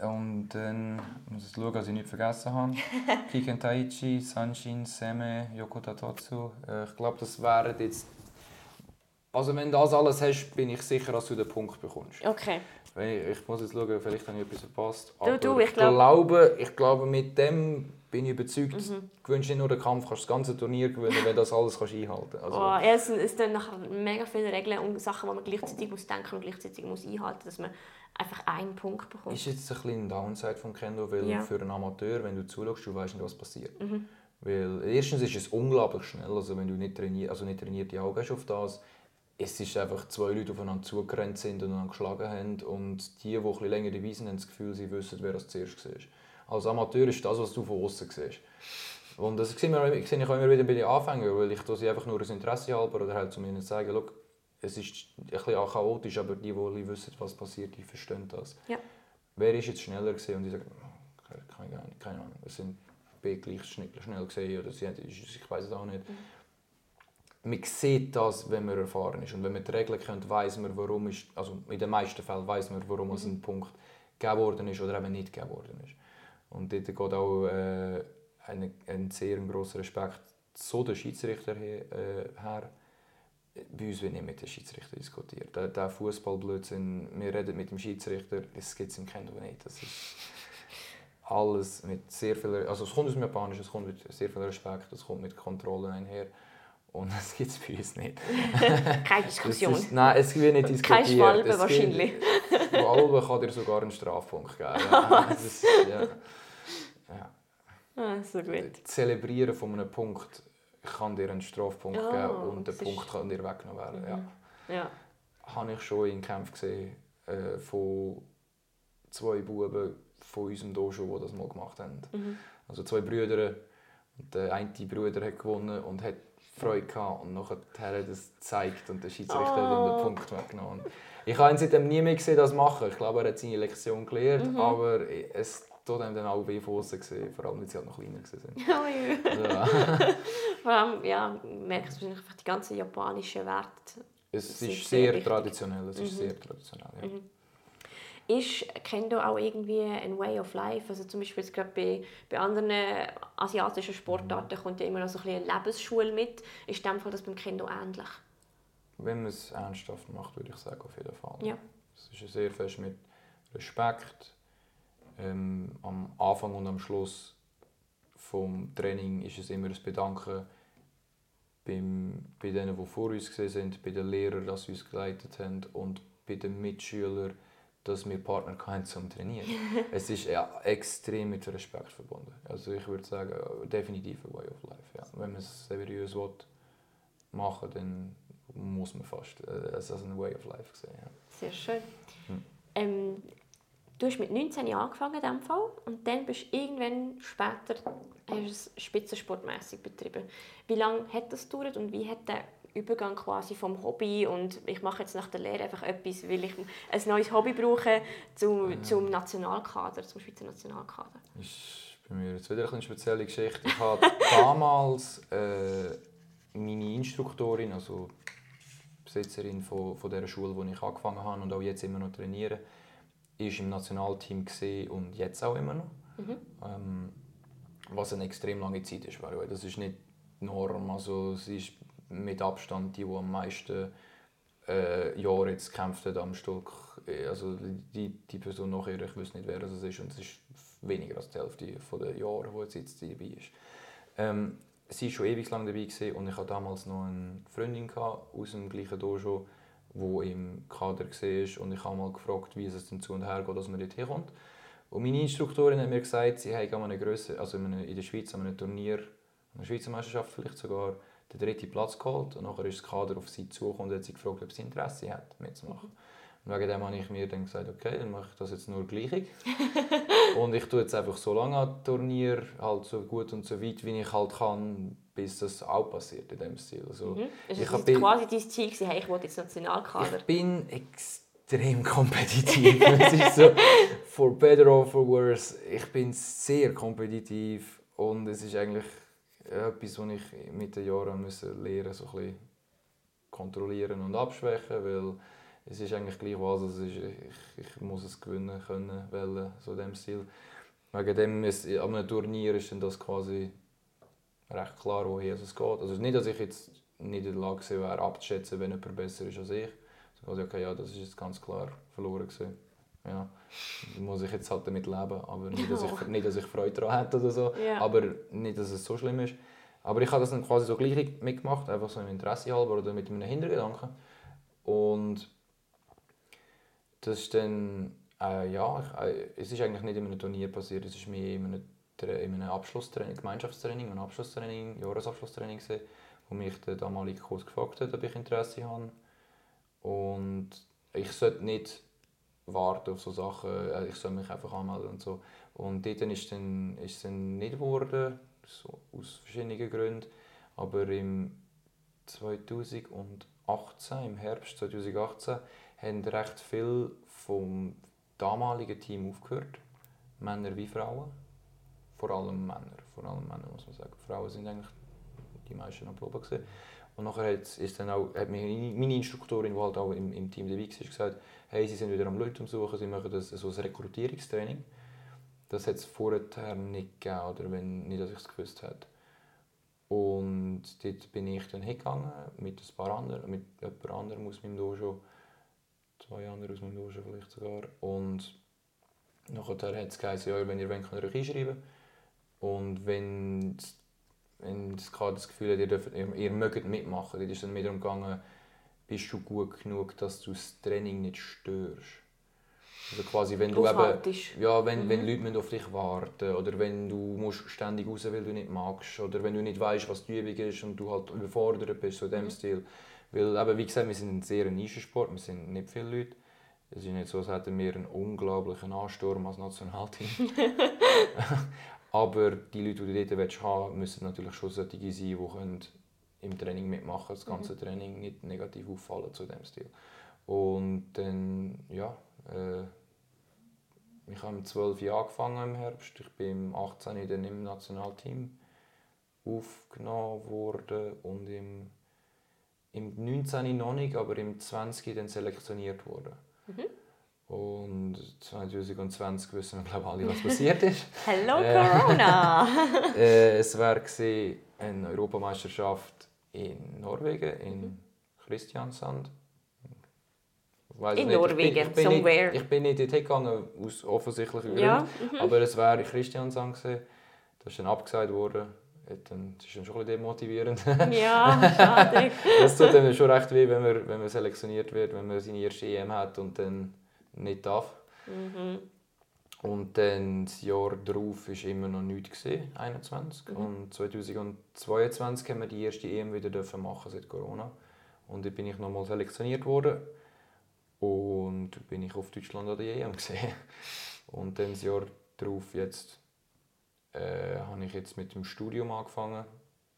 und dann muss ich schauen, dass ich nichts vergessen habe. [LAUGHS] Kiken Taichi, Sanshin, Seme, Yokota Totsu. Äh, Ich glaube, das wären jetzt... Also wenn du das alles hast, bin ich sicher, dass du den Punkt bekommst. Okay. Ich, ich muss jetzt schauen, vielleicht habe ich etwas verpasst. Du, du, Aber ich glaub- glaube, ich glaube, mit dem bin ich überzeugt, Mhm. gewinnst nicht nur den Kampf, kannst das ganze Turnier gewinnen, wenn du das alles kannst einhalten kannst. Also, Oh, ja, es, sind- es sind nachher mega viele Regeln und Sachen, die man gleichzeitig muss denken und gleichzeitig muss einhalten, dass man einfach einen Punkt bekommt. Ist jetzt ein bisschen ein Downside vom Kendo, weil Ja. für einen Amateur, wenn du zuschaust, du weißt nicht, was passiert. Mhm. Weil erstens ist es unglaublich schnell, also wenn du nicht, trainier also nicht trainierte Augen hast auf das, es ist einfach zwei Leute aufeinander zugerannt sind und einander geschlagen haben und die, die ein bisschen länger dabei sind, haben das Gefühl, sie wissen, wer das zuerst war. Als Amateur ist das, was du von außen siehst. Und das sehe ich auch immer wieder bei den Anfängern, weil ich sie einfach nur das Interesse halber oder halt zu ihnen sagen, «Schau, es ist ein bisschen chaotisch, aber die, die wissen, was passiert, die verstehen das. Ja. Wer ist jetzt schneller gewesen? Und die sagen, keine, keine, keine Ahnung, es sind B gleich schnell, gesehen oder sie haben, ich, weiß es auch nicht. Man sieht das, wenn man erfahren ist und wenn man die Regeln kennt, weiß man, warum ist, also in den meisten Fällen weiß man, warum es ein Punkt gegeben worden ist oder eben nicht gegeben worden ist. Und dort geht auch äh, ein, ein sehr grosser Respekt zu den Schiedsrichter her, äh, her bei uns wird nicht mit dem Schiedsrichter diskutiert. Der, der Fußballblödsinn, wir reden mit dem Schiedsrichter, das gibt es im Kendo nicht. Das ist alles mit sehr viel, also es kommt aus dem Japanischen, es kommt mit sehr viel Respekt, es kommt mit Kontrollen einher. Und [LAUGHS] das gibt es bei uns nicht. [LAUGHS] Keine Diskussion. Ist, nein, es wird nicht diskutiert. Keine Schwalbe wahrscheinlich. Schwalbe kann dir sogar einen Strafpunkt geben. Ja, [LAUGHS] das ist, ja. Ja. Ah, so gut. Das Zelebrieren von einem Punkt kann dir einen Strafpunkt Oh, geben und der Punkt ist- kann dir weggenommen werden. Ja. Ja. Habe ich schon in Kämpfen gesehen äh, von zwei Buben von unserem Dojo, die das mal gemacht haben. Mhm. Also zwei Brüder. Und der eine Bruder hat gewonnen und hat Freude gehabt und nachher hat er das gezeigt und der Schiedsrichter hat ihm Oh. den Punkt weggenommen. Ich habe ihn seitdem nie mehr gesehen, das machen. Ich glaube, er hat seine Lektion gelernt, Mhm. aber es tut ihm dann auch weh von gesehen, vor allem, weil sie halt noch kleiner waren. Oh, [LAUGHS] ja. [LAUGHS] Vor allem, ja, merkst du wahrscheinlich einfach die ganzen japanischen Werte. Es ist sehr sehr traditionell. Es ist Mhm. sehr traditionell ja. Mhm. Ist Kendo auch irgendwie ein Way of life? Also zum Beispiel jetzt gerade bei, bei anderen asiatischen Sportarten kommt ja immer noch so ein bisschen eine Lebensschule mit. Ist in dem Fall das beim Kendo ähnlich? Wenn man es ernsthaft macht, würde ich sagen, auf jeden Fall. Ja. Es ist sehr fest mit Respekt. Ähm, am Anfang und am Schluss vom Training ist es immer ein Bedanken beim, bei denen, die vor uns gesehen sind, bei den Lehrern, dass sie uns geleitet haben und bei den Mitschülern, dass wir Partner hatten zum Trainieren. [LAUGHS] es ist ja, extrem mit Respekt verbunden. Also ich würde sagen, definitiv ein Way of Life. Ja. Wenn man es seriös will, machen dann muss man fast äh, es als ein Way of Life sehen. Ja. Sehr schön. Hm. Ähm, du hast mit 19 Jahren angefangen in diesem Fall und dann bist du irgendwann später hast du es spitzensportmässig betrieben. Wie lange hat das gedauert und wie hat der Übergang quasi vom Hobby und ich mache jetzt nach der Lehre einfach etwas, weil ich ein neues Hobby brauche, zum, zum Nationalkader, zum Schweizer Nationalkader? ist bei mir jetzt wieder eine spezielle Geschichte. Ich hatte [LAUGHS] damals äh, meine Instruktorin, also Besitzerin von, von der Schule, wo ich angefangen habe und auch jetzt immer noch trainiere, ist im Nationalteam und jetzt auch immer noch. Mhm. Ähm, was eine extrem lange Zeit ist. by the way. Das ist nicht die Norm. Also, sie ist mit Abstand die, die am meisten äh, Jahre jetzt gekämpft hat am Stück. Äh, Also die, die Person nachher, ich weiß nicht, wer das ist und es ist weniger als die Hälfte der Jahre, wo jetzt, jetzt dabei ist. Ähm, sie war schon ewig lang dabei gewesen und ich hatte damals noch eine Freundin gehabt, aus dem gleichen Dojo, die im Kader war und ich habe mal gefragt, wie es denn zu und her geht, dass man dort herkommt. Und meine Instruktorin hat mir gesagt, sie haben an einer Grösse, also in, der Schweiz an einem Turnier, an einer Schweizer Meisterschaft vielleicht sogar, den dritten Platz geholt und nachher ist das Kader auf sie zugekommen und hat sie gefragt, ob sie Interesse hat, mitzumachen. Und wegen dem habe ich mir dann gesagt, okay, dann mache ich das jetzt nur gleich. [LAUGHS] und ich tue jetzt einfach so lange an Turnier, halt so gut und so weit, wie ich halt kann, bis das auch passiert in dem Stil. Also, Mhm. Ist ich das hab- quasi dein Ziel gewesen, hey, ich will jetzt Nationalkader? ich bin extrem [LAUGHS] kompetitiv. es ist so, for better or for worse, ich bin sehr kompetitiv und es ist eigentlich etwas, was ich mit den Jahren müssen lernen so ein kontrollieren und abschwächen, weil es ist eigentlich gleich was ist. Ich, ich muss es gewinnen können, wollen, so in dem Stil. Wegen dem ist, an einem Turnier ist das quasi recht klar, woher es geht. Also nicht, dass ich jetzt nicht in der Lage wäre, abzuschätzen, wenn jemand besser ist als ich. Also, okay, ja, das ist jetzt ganz klar verloren gewesen. Ja, da muss ich jetzt halt damit leben, aber nicht, dass ich, nicht, dass ich Freude daran hätte oder so. Ja. Aber nicht, dass es so schlimm ist. Aber ich habe das dann quasi so gleich mitgemacht, einfach so im Interesse halber oder mit einem Hintergedanken. Und das ist dann, äh, ja, ich, äh, es ist eigentlich nicht in einem Turnier passiert, es ist mehr in einem, in einem Abschlusstraining, Gemeinschaftstraining, ein Abschlusstraining, Jahresabschlusstraining gewesen, wo mich der damalige Kurs gefragt hat, ob ich Interesse habe. Und ich sollte nicht warten auf so Sachen, äh, ich soll mich einfach anmelden und so. Und dort ist dann, es dann nicht geworden, so, aus verschiedenen Gründen. Aber im 2018, im Herbst 2018, haben recht viel vom damaligen Team aufgehört. Männer wie Frauen. Vor allem Männer. Vor allem Männer muss man sagen. Frauen sind eigentlich die meisten am Proben gewesen. Und nachher ist dann auch, hat mir meine Instruktorin, die halt auch im, im Team dabei war, gesagt, hey, sie sind wieder am Leute umsuchen, sie machen das, so ein Rekrutierungstraining. Das hat es vorher nicht gegeben, oder wenn nicht, dass ich es gewusst hätte. Und dort bin ich dann hingegangen mit ein paar anderen, mit jemand anderem aus meinem Dojo. Zwei andere aus meinem Dojo vielleicht sogar. Und nachher hat es geheißen, ja, wenn ihr wollt, könnt ihr euch einschreiben. Und wenn, wenn das das Gefühl hat, ihr, dürft, ihr, ihr mögt mitmachen, dann ist dann mehr darum gegangen, bist du gut genug, dass du das Training nicht störst. Also quasi, wenn du eben, Aufhaltest. ja, wenn, Mhm. wenn Leute auf dich warten oder wenn du musst ständig raus, weil du nicht magst oder wenn du nicht weißt, was die Übung ist und du halt überfordert bist, so in dem Mhm. Stil. Weil eben, wie gesagt, wir sind ein sehr Nischensport, wir sind nicht viele Leute. Es ist nicht so, als hätten wir einen unglaublichen Ansturm als Nationalteam. [LAUGHS] [LAUGHS] Aber die Leute, die du dort haben willst, müssen natürlich schon solche sein, die können im Training mitmachen, das ganze Training nicht negativ auffallen zu dem Stil. Und dann, ja, äh, ich habe im 12 Jahr angefangen im Herbst. Ich bin im 18 dann im Nationalteam aufgenommen worden und im, im 19 noch nicht, aber im 20 dann selektioniert worden. Und 2020 wissen wir glaube ich alle, was passiert ist. [LAUGHS] Hello. Corona! [LAUGHS] äh, es war eine Europameisterschaft in Norwegen, in Christiansand. Ich weiss In nicht, ich bin- Norwegen, ich bin somewhere. Nicht, ich bin nicht dort hingegangen, aus offensichtlichen Gründen. Ja, Aber es war in Christiansand. gewesen. Das ist dann abgesagt worden. Dann- Das ist dann schon ein bisschen demotivierend. ja, [LAUGHS] schade. das tut dann schon recht weh, wenn man, wenn man selektioniert wird, wenn man seine erste EM hat und dann nicht darf. Mhm. Und dann das Jahr darauf war immer noch nichts, gewesen, 21. Mhm. Und 2022 haben wir die erste EM wieder dürfen machen seit Corona. Und dann bin ich nochmal selektioniert worden. Und bin ich auf Deutschland an der EM [LAUGHS] gesehen. Und dann das Jahr darauf jetzt äh, habe ich jetzt mit dem Studium angefangen.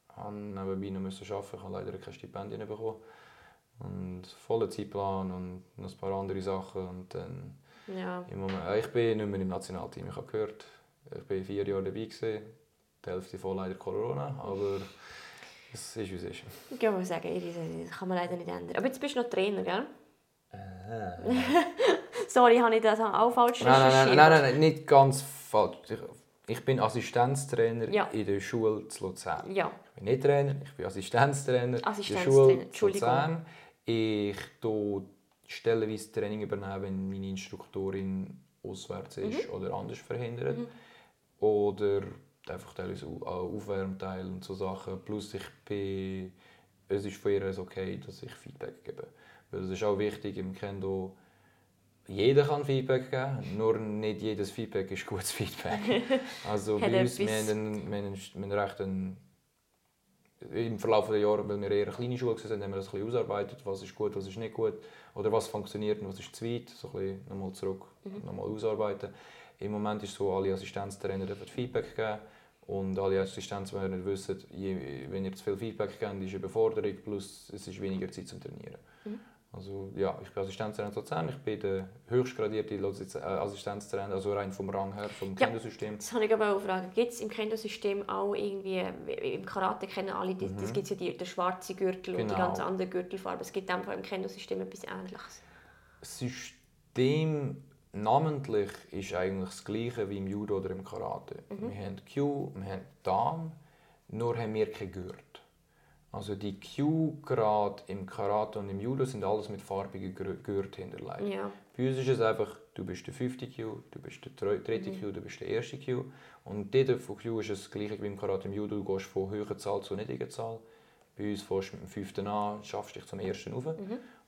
Habe nebenbei noch arbeiten, ich habe leider keine Stipendien bekommen. Und vollen Zeitplan und noch ein paar andere Sachen. Und dann Ja. im Moment, äh, ich bin nicht mehr im Nationalteam. Ich habe gehört, ich bin vier Jahre dabei gewesen. Die Hälfte voll leider Corona, aber es ist wie es ist. Ich muss sagen, das kann man leider nicht ändern. Aber jetzt bist du noch Trainer, gell? [LAUGHS] Sorry, habe ich das auch falsch Nein, nein, nein, nein, nein, nein, nicht ganz falsch. Ich, bin Assistenztrainer Ja. in der Schule zu Luzern. Ja, Ich bin nicht Trainer, ich bin Assistenztrainer, in der Assistenztrainer, Schule zu. Luzern. Ich tue stellenweise Training übernehmen, wenn meine Instruktorin auswärts ist Mhm. oder anders verhindert. Oder einfach teilweise auch Aufwärmteil und so Sachen. Plus ich bin, es ist von ihr okay, dass ich Feedback gebe. Weil es ist auch wichtig im Kendo, jeder kann Feedback geben, nur nicht jedes Feedback ist gutes Feedback. [LAUGHS] Also bei uns, wir haben, einen, wir haben, einen, wir haben recht einen, im Verlauf der Jahre, weil wir eher eine kleine Schule waren, haben wir das ein bisschen ausarbeitet, was ist gut, was ist nicht gut, oder was funktioniert und was ist zu weit, so ein bisschen nochmal zurück, nochmal ausarbeiten. Im Moment ist es so, alle Assistenztrainer dürfen Feedback geben und alle Assistenztrainer wissen, je, wenn ihr zu viel Feedback gebt, ist eine Überforderung, plus es ist weniger Zeit zum Trainieren. Also ja, ich bin Assistenztrainer in Luzern, ich bin der höchstgradierte äh, Assistenztrainer, also rein vom Rang her, vom Ja. Kendo-System. das habe ich aber auch fragen. Gibt es im Kendo-System auch irgendwie, im Karate kennen alle, das, das gibt ja die, den schwarzen Gürtel und die Genau. ganz andere Gürtelfarbe. Es gibt einfach im Kendo-System etwas Ähnliches. Das System namentlich ist eigentlich das gleiche wie im Judo oder im Karate. Wir haben Q, wir haben Dan, nur haben wir kein Gurt. Also die Q gerade im Karate und im Judo sind alles mit farbigen Gür- Gürteln hinterlegt. Ja. Bei uns ist es einfach, du bist der fünfte Q, du bist der dritte Q, du bist der erste Q. Und dort von Q ist es das gleiche wie im Karate im Judo, du gehst von höherer Zahl zu niedriger Zahl. Bei uns fährst du mit dem fünften an, schaffst dich zum ersten rauf.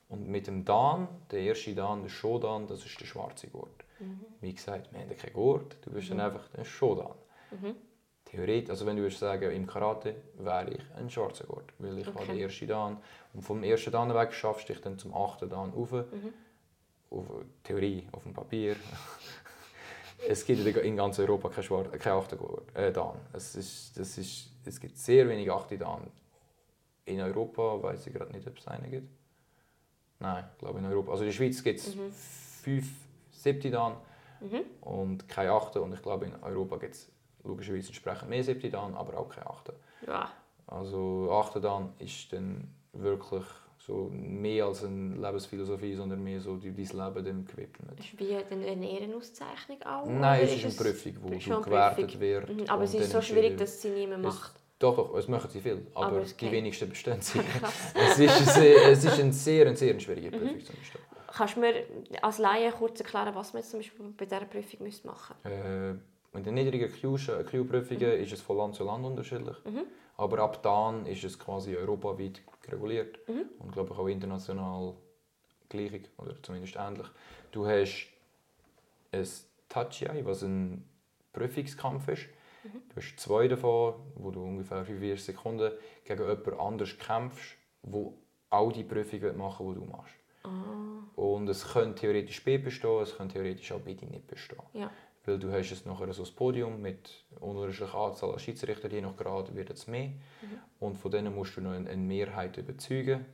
Und mit dem Dan, der erste Dan, der Shodan, das ist der schwarze Gurt. Wie gesagt, wir haben keinen Gurt, du bist dann einfach der Shodan. Theoretisch, also wenn du würdest sagen, im Karate wäre ich ein schwarzer Gurt, weil ich habe Okay. den ersten Dan. Und vom ersten Dan weg schaffst du dich dann zum achten Dan rauf. Auf Theorie, auf dem Papier. [LAUGHS] es gibt in ganz Europa kein, Schwar kein achten äh, Dan. Es, ist, das ist, es gibt sehr wenig achte Dan. In Europa weiß ich gerade nicht, ob es einen gibt. Nein, ich glaube in Europa. Also in der Schweiz gibt es fünf, siebte Dan und keine achte. Und ich glaube in Europa gibt es logischerweise entsprechend mehr siebte Dan, aber auch keine achte. ja. Also achte Dan ist dann wirklich so mehr als eine Lebensphilosophie, sondern mehr so dein Leben dem gewidmet. Ist wie eine Ehrenauszeichnung auch? Nein, es ist eine Prüfung, die schon gewertet wird. Mhm, Aber es ist dann so schwierig, dass sie niemand Es- macht. Doch, doch, es machen sie viel, aber, Aber die wenigsten bestehen sie. [LAUGHS] Es, ist ein sehr, es ist ein sehr, ein sehr schwieriger Prüfung zu bestehen. Kannst du mir als Laie kurz erklären, was man jetzt zum Beispiel bei dieser Prüfung müsste machen Äh, in den niedrigen Q- Q-Prüfungen ist es von Land zu Land unterschiedlich. Aber ab dann ist es quasi europaweit reguliert. Und glaube ich auch international gleich oder zumindest ähnlich. Du hast ein Touchy, was ein Prüfungskampf ist. Du hast zwei davon, wo du ungefähr 45 Sekunden gegen jemand anders kämpfst, wo auch die Prüfungen machen die du machst. Und es könnte theoretisch B bestehen, es könnte theoretisch auch B nicht bestehen. Ja. Weil du hast es nachher so ein Podium mit unterschiedlicher Anzahl an Schiedsrichter, je nach Grad wird es mehr. Und von denen musst du noch eine Mehrheit überzeugen.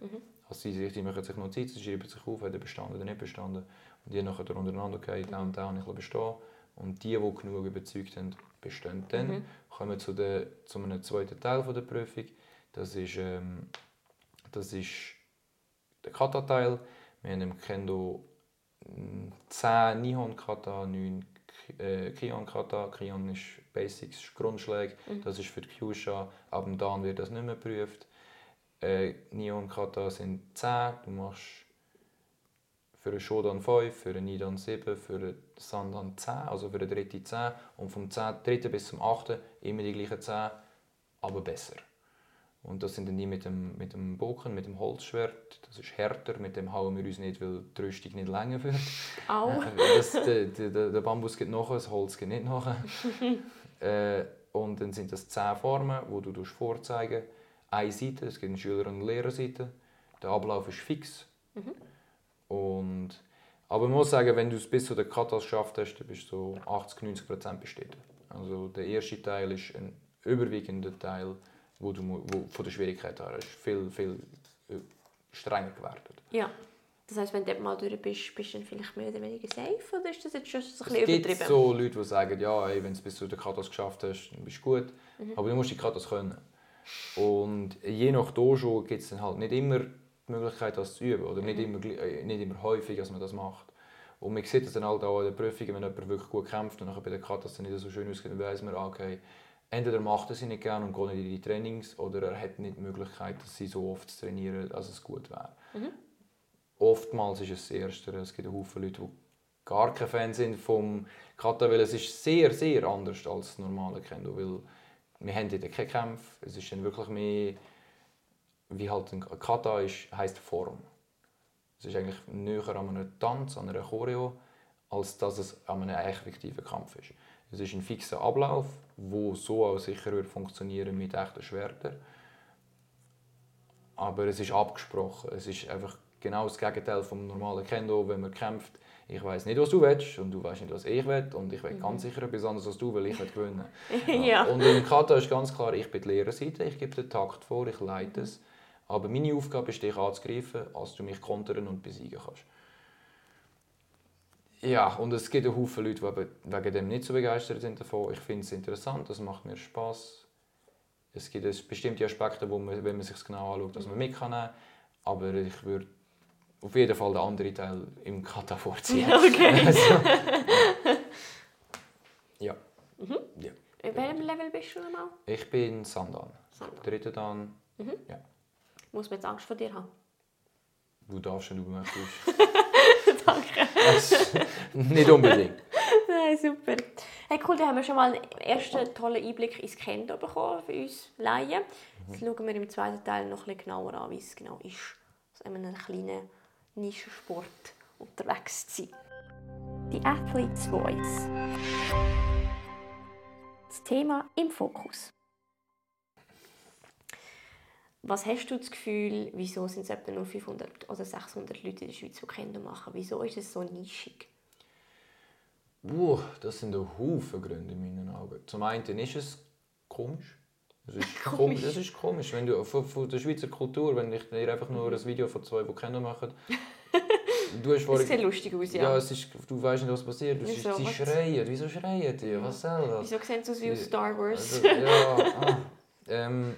Also die Schiedsrichter machen sich noch Zeit, sie schreiben sich auf, hat er bestanden oder nicht bestanden. Und die nachher untereinander gehen, der und habe ich bestehen. Und die, die genug überzeugt haben, bestehen dann. Kommen wir zu, der, zu einem zweiten Teil von der Prüfung. Das ist, ähm, das ist der Kata-Teil. Wir haben im Kendo mm, 10 Nihon-Kata, 9 Äh, Kion-Kata. Kion ist Basics, ist Grundschläge. Das ist für die Kyusha. Ab dem Dan wird das nicht mehr geprüft. Äh, Nihon-Kata sind 10. Du machst für einen Shodan 5, für einen Nidan 7, für einen Sandan 10, also für den dritten 10. Und vom 10, dritten bis zum 8. immer die gleichen 10, aber besser. Und das sind dann die mit dem, mit dem Bogen, mit dem Holzschwert. Das ist härter, mit dem hauen wir uns nicht, weil die Rüstung nicht länger wird. [LAUGHS] Auch. Äh, Das, der, der, der Bambus geht nachher, das Holz geht nicht nachher. [LAUGHS] äh, und dann sind das 10 Formen, die du vorzeigen Eine Seite, es gibt eine Schüler- und Lehrerseite. Der Ablauf ist fix. Und, aber man muss sagen, wenn du es bis zu der Katas geschafft hast, dann bist du so 80, 90 Prozent besteht. Also der erste Teil ist ein überwiegender Teil, wo du wo, von der Schwierigkeit her ist viel, viel äh, strenger gewertet. Ja. Das heisst, wenn du mal durch bist, bist du dann vielleicht mehr oder weniger safe? Oder ist das jetzt schon so ein Es bisschen gibt übertrieben? so Leute, die sagen, ja, ey, wenn du es bis zu der Katas geschafft hast, dann bist du gut. Aber du musst die Katas können. Und je nach Dojo gibt es dann halt nicht immer die Möglichkeit, das zu üben. Oder nicht, immer, äh, nicht immer häufig, dass man das macht. Und man sieht das dann halt auch in den Prüfungen, wenn jemand wirklich gut kämpft und nachher bei der Katas dann nicht so schön ausgeht, dann weiss man, ah, okay, entweder macht er sie nicht gerne und geht nicht in die Trainings, oder er hat nicht die Möglichkeit, dass sie so oft zu trainieren, dass es gut wäre. Oftmals ist es das Erste. Es gibt Haufen Leute, die gar kein Fan sind vom Kata, weil es ist sehr, sehr anders als das normale Kendo, weil wir haben dort keine Kämpfe. Es ist dann wirklich mehr, wie halt ein Kata ist, heisst Form. Es ist eigentlich näher an einem Tanz, an einer Choreo, als dass es an einem effektiven Kampf ist. Es ist ein fixer Ablauf, wo so auch sicher wird funktionieren mit echten Schwertern. Aber es ist abgesprochen. Es ist einfach genau das Gegenteil vom normalen Kendo, wenn man kämpft. Ich weiß nicht, was du willst und du weißt nicht, was ich will und ich will ganz sicher etwas anderes als du, weil ich will gewinnen. [LAUGHS] Ja. Und im Kata ist ganz klar, ich bin die Lehrerseite, ich gebe den Takt vor, ich leite es. Aber meine Aufgabe ist, dich anzugreifen, als du mich kontern und besiegen kannst. Ja, und es gibt einen Haufen Leute, die wegen dem nicht so begeistert sind davon. Ich finde es interessant, das macht mir Spaß. Es gibt es bestimmte Aspekte, wo man, wenn man sich genau anschaut, dass man mit kann nehmen. Aber ich würde auf jeden Fall den anderen Teil im Kata vorziehen. [LAUGHS] Okay. [LAUGHS] Also, ja. ja. In welchem Level bist du nochmal? Ich bin Sandan. Sandan. Dritter Dan. Muss man jetzt Angst vor dir haben? Du darfst, wenn du möchtest. [LAUGHS] Danke. Das, nicht unbedingt. [LAUGHS] Nein, super. Hey, cool, dann haben wir schon mal einen ersten tollen Einblick ins Kendo bekommen für uns Laien. Jetzt schauen wir im zweiten Teil noch ein bisschen genauer an, wie es genau ist, so in einem kleinen Nischensport unterwegs zu sein. Die Athlete's Voice. Das Thema im Fokus. Was hast du das Gefühl, wieso sind es etwa nur 500 oder 600 Leute in der Schweiz, die Kendo machen? Wieso ist es so nischig? Puh, das sind ein Haufen Gründe in meinen Augen. Zum einen ist es komisch. Es ist [LAUGHS] Komisch. Es ist komisch, wenn du von, von der Schweizer Kultur, wenn ich dir einfach nur ein Video von zwei, die kennen machen. [LAUGHS] Du hast Das vorhin, sieht lustig aus, ja. ja, es ist, du weißt nicht, was passiert. Du Wieso? sie Was? schreien. Wieso schreien die? Was soll das? Wieso sehen sie aus wie aus Star Wars? Also, ja, [LAUGHS] ah, ähm,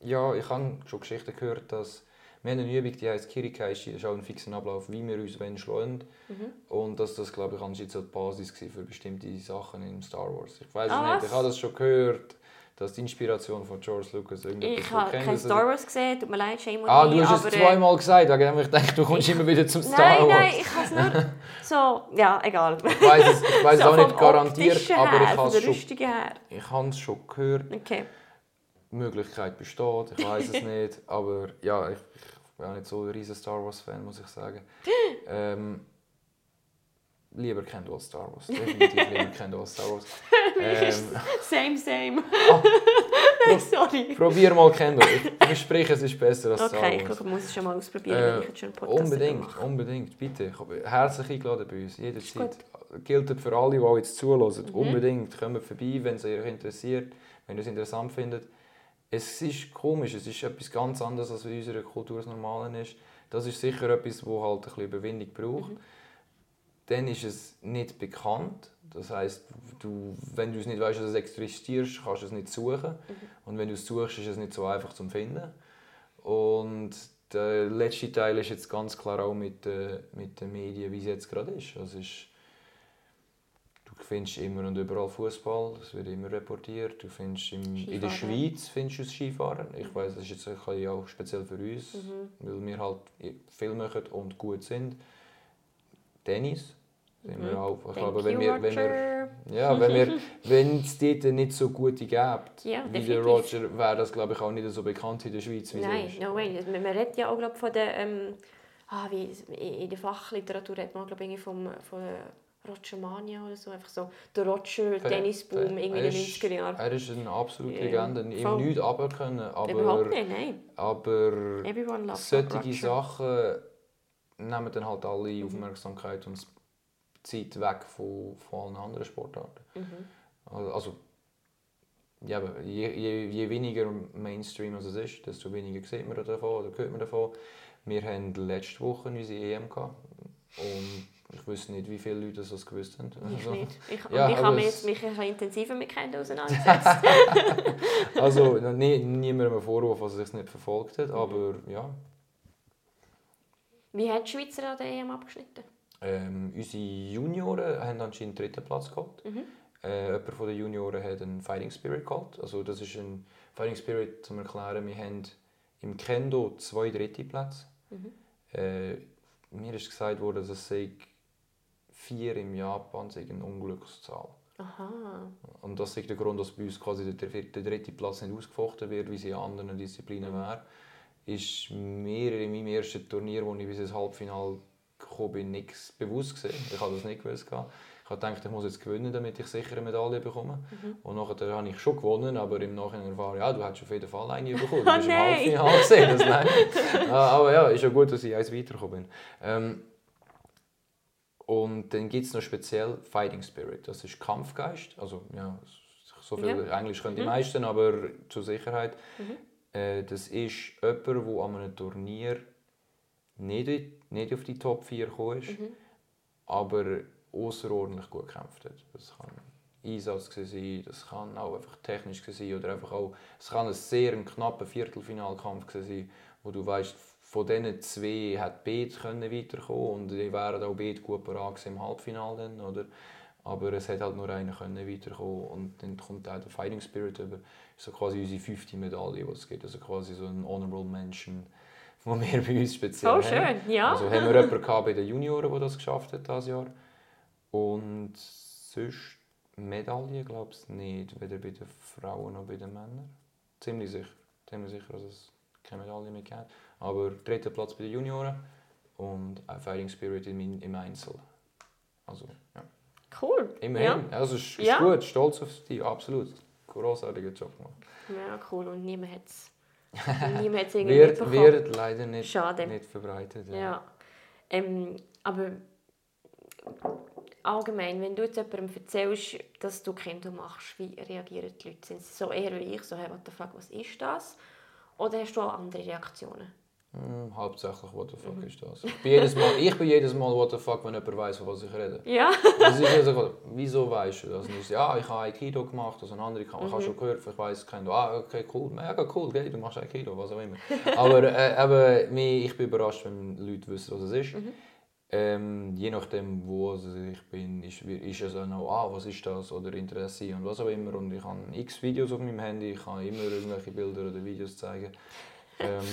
ja, ich habe schon Geschichten gehört, dass wir haben eine Übung, die heißt Kirikaishi, das ist auch ein fixer Ablauf, wie wir uns wenn schlagen. Mhm. Und dass das, glaube ich, anscheinend so die Basis war für bestimmte Sachen in Star Wars. Ich weiß es Ah, nicht, was? ich habe das schon gehört. dass die Inspiration von George Lucas irgendetwas Ich habe kein Star Wars gesehen, tut mir leid, shame on Ah, du hast es äh, zweimal gesagt, wegen ich dachte, du kommst immer wieder zum Star Nein, Wars. nein, ich habe es nur [LAUGHS] so, ja, egal. Ich weiß es, ich weiss [LAUGHS] es so auch nicht garantiert, Optischen aber her, ich habe es schon, her. ich habe es schon gehört. Okay. Möglichkeit besteht, ich weiß es nicht. [LAUGHS] Aber ja, ich, ich bin auch nicht so ein riesen Star Wars-Fan, muss ich sagen. [LAUGHS] Ähm, lieber Kendall als Star Wars. Definitiv lieber Kendall als Star Wars. [LAUGHS] Ähm, Same, same. ah, Nein, sorry. probier mal Kendall. Ich verspreche, es ist besser als Star Okay, ich Wars. glaube, ich muss es schon mal ausprobieren, Äh, wenn ich schon einen Podcast Unbedingt, unbedingt, bitte. Ich habe herzlich eingeladen bei uns, jederzeit. Gilt für alle, die jetzt zuhören. Mhm. Unbedingt, kommt vorbei, wenn es euch interessiert, wenn ihr es interessant findet. Es ist komisch, es ist etwas ganz anderes, als in unserer Kultur das Normale ist. Das ist sicher etwas, das halt ein bisschen Überwindung braucht. Mhm. Dann ist es nicht bekannt. Das heißt, du, wenn du es nicht weißt, dass es existiert, kannst du es nicht suchen. Mhm. Und wenn du es suchst, ist es nicht so einfach zu finden. Und der letzte Teil ist jetzt ganz klar auch mit, den- mit den Medien, wie es jetzt gerade ist. Also es ist. Du findest immer und überall Fußball, es wird immer reportiert. Du findest im, in der. Schweiz findest du das Skifahren. Ich weiß, das ist jetzt ein auch speziell für uns, Mhm. weil wir halt viel machen und gut sind. Tennis. Sind wir Mhm. auch, ich glaube, wenn wir, wenn wir ja, wenn wir, [LAUGHS] wenn es dort nicht so gute gäbe, Ja, wie der. Roger, wäre das glaube ich auch nicht so bekannt in der Schweiz wie Nein, no way. Man man redet ja auch glaub, von der, ähm, ah, wie, in der Fachliteratur redet man glaub, irgendwie vom, von Roger Mania oder so. Einfach so der Roger Tennisboom irgendwie in den ist- 90er Jahren. Er ist eine absolute Legende, ihm voll. nichts abkönnen, aber, Überhaupt nicht, nein. aber Everyone loves solche Roger. Sachen nehmen dann halt alle Mhm. Aufmerksamkeit und Zeit weg von, von allen anderen Sportarten. Mhm. Also, ja, je, je, je weniger Mainstream es ist, desto weniger sieht man davon oder hört man davon. Wir haben letzte Woche unsere EM gehabt und ich wüsste nicht, wie viele Leute das gewusst haben. Ich Also, nicht. Ich, Ja, ich habe mich mich intensiver mit Kindern [LAUGHS] auseinandergesetzt. also nie, niemandem Vorwurf, dass er es nicht verfolgt Mhm. hat, aber ja. Wie hat die Schweizer an der EM abgeschnitten? Ähm, unsere Junioren haben anscheinend den dritten Platz geholt. Mhm. Äh, jemand von den Junioren hat einen Fighting Spirit geholt. Also das ist ein Fighting Spirit, zum erklären, wir haben im Kendo zwei dritte Plätze. Mhm. Äh, mir ist gesagt worden, dass es vier im Japan sei eine Unglückszahl. Aha. Und das ist der Grund, dass bei uns quasi der, der dritte Platz nicht ausgefochten wird, wie es in anderen Disziplinen wäre. Ist mir in meinem ersten Turnier, wo ich bis ins Halbfinale gekommen bin, nichts bewusst gesehen. Ich habe das nicht gewusst. gehabt. Ich habe gedacht, ich muss jetzt gewinnen, damit ich sicher eine Medaille bekomme. Und nachher habe ich schon gewonnen, aber im Nachhinein erfahren, ja, du hättest auf jeden Fall eine [LAUGHS] bekommen. Du Oh bist im nein. Halbfinale gesehen, das nein. [LAUGHS] Ah, aber ja, ist ja gut, dass ich eins weitergekommen bin. Ähm, und dann gibt es noch speziell Fighting Spirit. Das ist Kampfgeist. Also, ja, so viel Ja. Englisch können die Mhm. meisten, aber zur Sicherheit. Mhm. Äh, das ist jemand, der an einem Turnier nicht, nicht auf die Top 4 gekommen ist, Mhm. aber außerordentlich gut gekämpft hat. Das kann Einsatz sein, das kann auch einfach technisch sein oder einfach auch, es kann ein sehr ein knapper Viertelfinalkampf sein, wo du weißt, von diesen zwei hat Beet können weiterkommen und die wären auch Beet gut parat im Halbfinale dann, oder? Aber es hat halt nur einer können weiterkommen und dann kommt auch der Fighting Spirit über. Das ist so quasi unsere fünfte Medaille, die es gibt. Also quasi so ein Honorable Mention, [LAUGHS] den wir bei uns speziell So haben. schön, ja. Also haben wir jemanden gehabt bei den Junioren, der das geschafft hat dieses Jahr. Und sonst Medaille glaube ich nicht, weder bei den Frauen noch bei den Männern. Ziemlich sicher. Ziemlich sicher, dass es keine Medaille mehr gibt. Aber dritter Platz bei den Junioren und ein Fighting Spirit im, im Einzel. Also, ja. Cool. Immerhin. Also, es ist, ist Ja. gut, stolz auf dich, absolut. Großartiger Job gemacht. Ja, ja cool. Und niemand hat es niemand hat's irgendwie Wird, mitbekommen. wird leider nicht, Schade. nicht verbreitet. Ja. Ähm, aber allgemein, wenn du jetzt jemandem erzählst, dass du Kinder machst, wie reagieren die Leute? Sind sie so eher wie ich, so, hey, what the fuck, was ist das? Oder hast du auch andere Reaktionen? Hm, hauptsächlich, what the Mhm. fuck ist das? Ich bin, jedes Mal, ich bin jedes Mal what the fuck, wenn jemand weiss, von was ich rede. Ja. Das ist also, wieso weißt du das? So, ja, ich habe Aikido gemacht, also ein anderer kann, ich habe schon gehört, ich weiss, kennt ah, okay, cool, mega cool, okay, du machst Aikido, was auch immer. Aber äh, eben, ich bin überrascht, wenn Leute wissen, was es ist. Ähm, je nachdem, wo ich bin, ist, ist es auch noch, ah, was ist das oder Interesse und was auch immer. Und ich habe x Videos auf meinem Handy, ich kann immer irgendwelche Bilder oder Videos zeigen. Ähm,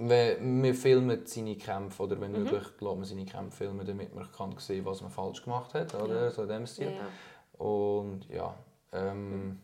wir filmen seine Kämpfe oder wenn mhm. möglich lässt man seine Kämpfe filmen, damit man kann sehen was man falsch gemacht hat, oder? Ja. so in dem Stil. Ja. Und ja, ähm, mhm.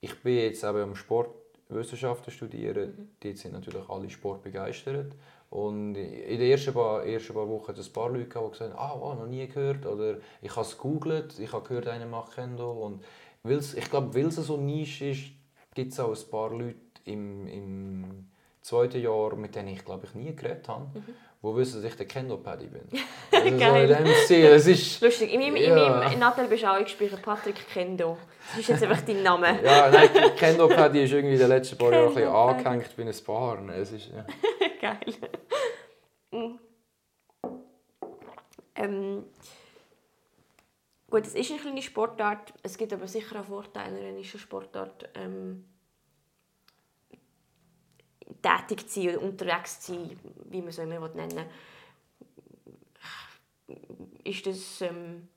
ich bin jetzt eben am Sportwissenschaften studieren, mhm. dort sind natürlich alle Sport begeistert und in den ersten paar, ersten paar Wochen hat es ein paar Leute die gesagt haben, ah, oh, noch nie gehört oder ich habe es gegoogelt, ich habe gehört, einer macht Kendo und weil's, ich glaube, weil es so nisch ist, gibt es auch ein paar Leute im, im zweiten Jahr, mit denen ich glaube ich nie geredet habe, mhm. die wissen, dass ich der Kendo-Paddy bin. [LAUGHS] Also Geil. So in dem Stil, es ist... Lustig, in meinem, ja. in meinem Nadelbeschauungsspiel Patrick Kendo. Das ist jetzt einfach dein Name. [LAUGHS] ja, nein, Kendo-Paddy ist irgendwie in den letzten paar Jahren ein bisschen angehängt bei ein Paar. Es ist, ja. [LAUGHS] Geil. Mm. Ähm, gut, es ist eine kleine Sportart. Es gibt aber sicher auch Vorteile, wenn eine Sportart ähm, tätig zu sein oder unterwegs zu sein, wie man es immer nennen Ist das ähm,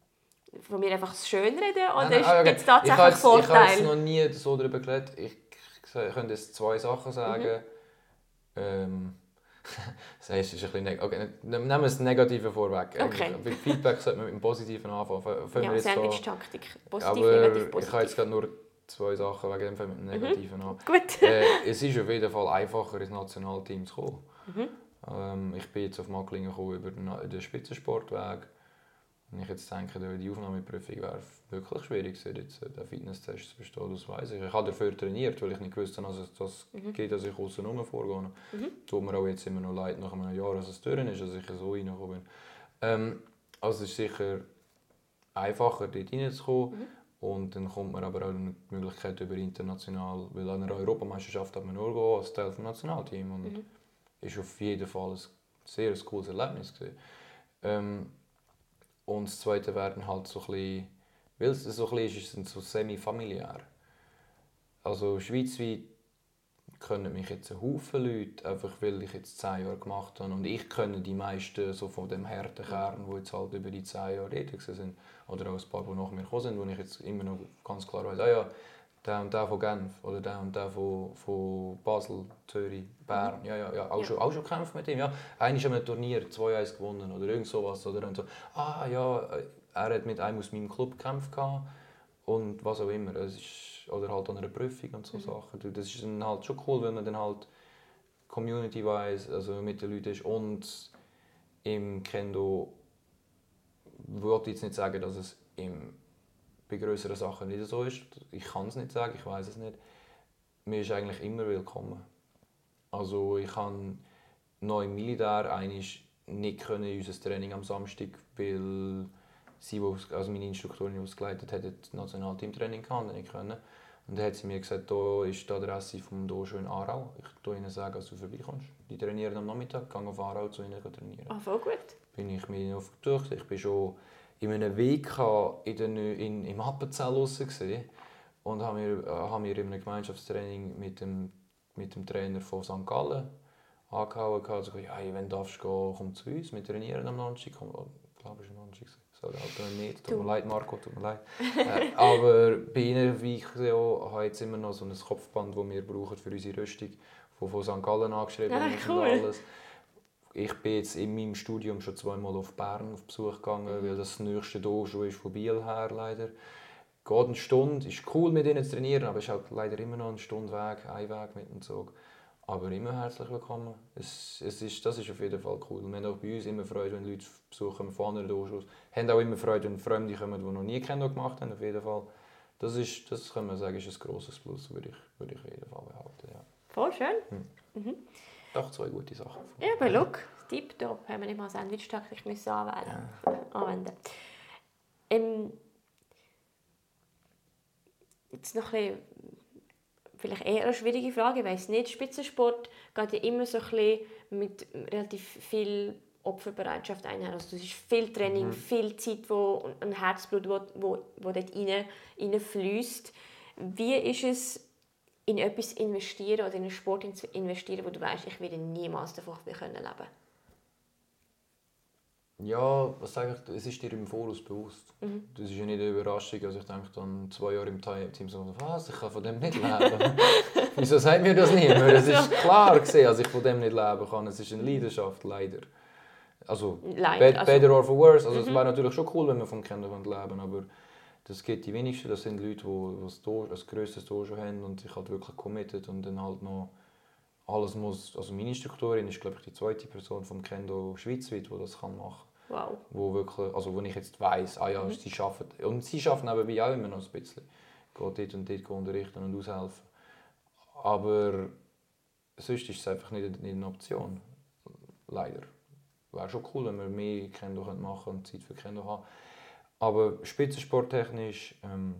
von mir einfach das Schönreden oder nein, nein, gibt es tatsächlich ich Vorteile? Ich habe noch nie so darüber geredet. Ich, ich könnte jetzt zwei Sachen sagen. Mhm. Ähm, [LAUGHS] das heißt, ist ein bisschen okay, nehmen wir das Negative vorweg. Okay. Bei Feedback sollte man mit dem Positiven anfangen. ja, Sandwich-Taktik. Positiv, negativ, positiv. Ich habe jetzt gerade nur zwei Sachen wegen dem Fall mit dem mhm. Negativen mhm. an. [LAUGHS] Gut. äh, es ist auf jeden Fall einfacher, ins Nationalteam zu kommen. Mhm. Ähm, ich bin jetzt auf Macklingen gekommen über den Spitzensportweg. Wenn ich jetzt denke, die Aufnahmeprüfung wäre wirklich schwierig gewesen, jetzt äh, den Fitnesstest zu bestehen, das weiß ich. Ich habe dafür trainiert, weil ich nicht gewusst habe, dass es das mhm. geht, dass ich außen herum vorgehe. Mhm. Tut mir auch jetzt immer noch leid, nach einem Jahr, dass es durch ist, dass ich so reingekommen bin. Ähm, also es ist sicher einfacher, dort reinzukommen. Mhm. Und dann kommt man aber auch die Möglichkeit über international, weil an einer Europameisterschaft hat man nur gehen als Teil des Nationalteams. Und mhm. ist auf jeden Fall ein sehr cooles Erlebnis Ähm, und das Zweite werden halt so ein bisschen, weil es so ein bisschen ist, ist es so semi-familiär. Also schweizweit können mich jetzt ein Haufen Leute, einfach weil ich jetzt zehn Jahre gemacht habe und ich kenne die meisten so von dem harten Kern, die jetzt halt über die zehn Jahre tätig sind. Oder auch ein paar, die nach mir gekommen sind, wo ich jetzt immer noch ganz klar weiß, ah ja, der und der von Genf oder der und der von, von Basel, Zürich, Bern, ja, ja, ja, auch, ja. Schon, auch schon gekämpft mit ihm, ja, einer ist einem Turnier 2-1 gewonnen oder irgend sowas oder? Und so, ah ja, er hat mit einem aus meinem Club gekämpft und was auch immer, es ist, oder halt an einer Prüfung und so mhm. Sachen, das ist dann halt schon cool, wenn man dann halt community-wise, also mit den Leuten ist und im Kendo würde jetzt nicht sagen, dass es im, bei größeren Sachen nicht so ist. Ich kann es nicht sagen, ich weiß es nicht. Mir ist eigentlich immer willkommen. Also ich kann noch im Militär eigentlich nicht können in unser Training am Samstag, weil sie, also meine Instruktorin, die geleitet hat, das Nationalteamtraining kann nicht können. Und dann hat sie mir gesagt, da ist die Adresse vom Dojo in Aarau. Ich kann ihnen sagen, dass du vorbeikommst. Die trainieren am Nachmittag, gehen auf Aarau zu ihnen trainieren. Ah, voll gut bin ich mir auf durch. Ich bin schon in einem Weg in den, in, im Appenzell gesehen und habe mir, habe mir in einem Gemeinschaftstraining mit dem, mit dem Trainer von St. Gallen angehauen. Also, ja, wenn du darfst gehen, komm zu uns, wir trainieren am Donnerstag. Ich glaube, es war am Donnerstag. Sage halt nicht. Tut mir leid, Marco, tut mir leid. äh, aber bei ihnen, wie ich sehe, habe ich jetzt immer noch so ein Kopfband, das wir brauchen für unsere Rüstung, das von St. Gallen angeschrieben ja, cool. und alles ich bin jetzt in meinem Studium schon zweimal auf Bern auf Besuch gegangen, mhm. weil das nächste Dojo ist von Biel her leider. Geht eine Stunde, ist cool mit ihnen zu trainieren, aber es ist halt leider immer noch eine Stunde Weg, ein Weg mit dem Zug. Aber immer herzlich willkommen. Es, es ist, das ist auf jeden Fall cool. Wir haben auch bei uns immer Freude, wenn Leute besuchen von anderen Dojos. Wir haben auch immer Freude, wenn Fremde kommen, die noch nie Kendo gemacht haben, auf jeden Fall. Das ist, das kann man sagen, ist ein grosses Plus, würde ich, würde ich auf jeden Fall behaupten. Ja. Voll schön. Hm. Mhm. Doch zwei gute Sachen. Ja, aber look, tipptopp. Haben wir nicht mal Sandwich-Taktik müssen anwählen. Ja. anwenden. Ähm, jetzt noch ein vielleicht eher eine schwierige Frage, ich weiß nicht. Spitzensport geht ja immer so ein bisschen mit relativ viel Opferbereitschaft einher. Also es ist viel Training, mhm. viel Zeit, wo ein Herzblut, wo, wo, wo dort rein, rein fließt. Wie ist es in etwas investieren oder in einen Sport investieren, wo du weißt, ich werde niemals davon leben können Ja, was sage ich, es ist dir im Voraus bewusst. Mhm. Das ist ja nicht eine Überraschung. Also ich denke dann zwei Jahre im Team so, was, ich kann von dem nicht leben. [LAUGHS] Wieso sagt mir das nicht mehr? Es ist klar gesehen, dass ich von dem nicht leben kann. Es ist eine Leidenschaft, leider. Also, bad, also- better or for worse. Also es Mhm. wäre natürlich schon cool, wenn wir vom Kinder leben aber das geht die wenigsten. Das sind Leute, die das, Tor, das grösste Tor schon haben und sich halt wirklich committed und dann halt noch alles muss, also meine Instruktorin ist glaube ich die zweite Person vom Kendo schweizweit, die das kann machen Wow. wo wirklich, also wo ich jetzt weiss, ah ja, Mhm. sie arbeiten, und sie arbeiten nebenbei auch immer noch ein bisschen, geht dort und dort unterrichten und aushelfen. Aber sonst ist es einfach nicht, nicht eine Option, leider. Wäre schon cool, wenn wir mehr Kendo machen können und Zeit für Kendo haben. Aber spitzensporttechnisch, ähm,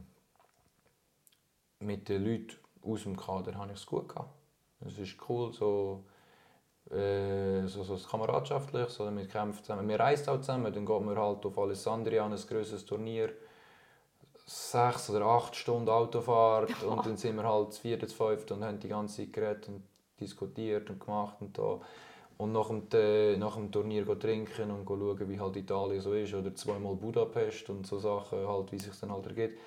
mit den Leuten aus dem Kader habe ich es gut gehabt. Es ist cool, so, äh, so, so kameradschaftlich, so mit kämpfen zusammen. Wir reisen auch zusammen, dann geht man halt auf Alessandria an ein grosses Turnier. Sechs oder acht Stunden Autofahrt [LAUGHS] und dann sind wir halt das fünfte und haben die ganze Zeit geredet und diskutiert und gemacht und da. Und nach dem, äh, nach dem Turnier gehen trinken und gehen schauen, wie halt Italien so ist. Oder zweimal Budapest und so Sachen, halt, wie sich dann halt ergibt.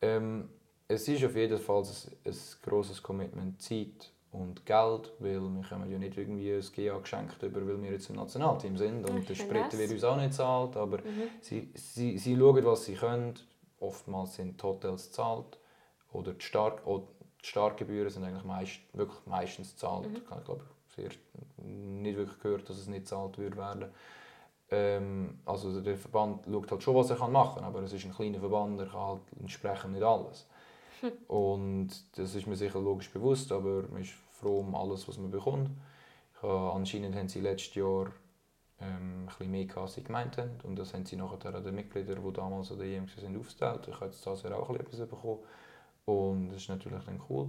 Ähm, es ist auf jeden Fall ein, ein grosses Commitment, Zeit und Geld, weil wir kommen ja nicht irgendwie ein GA geschenkt über, weil wir jetzt im Nationalteam sind und der Ich Sprit wird uns auch nicht zahlt, aber Mhm. sie, sie, sie schauen, was sie können. Oftmals sind die Hotels gezahlt oder die, Start, oder die Startgebühren sind eigentlich meist, wirklich meistens gezahlt. Mhm. Ich habe glaube sehr nicht wirklich gehört, dass es nicht gezahlt würde werden. Ähm, also der Verband schaut halt schon, was er machen kann, aber es ist ein kleiner Verband, er kann halt entsprechend nicht alles. Und das ist mir sicher logisch bewusst, aber man ist froh um alles, was man bekommt. Habe, anscheinend haben sie letztes Jahr ähm, ein bisschen mehr gehabt, als sie gemeint haben. Und das haben sie nachher an den Mitgliedern, die damals an der EM waren, aufgeteilt. Ich habe jetzt das Jahr auch etwas bekommen. Und das ist natürlich dann cool.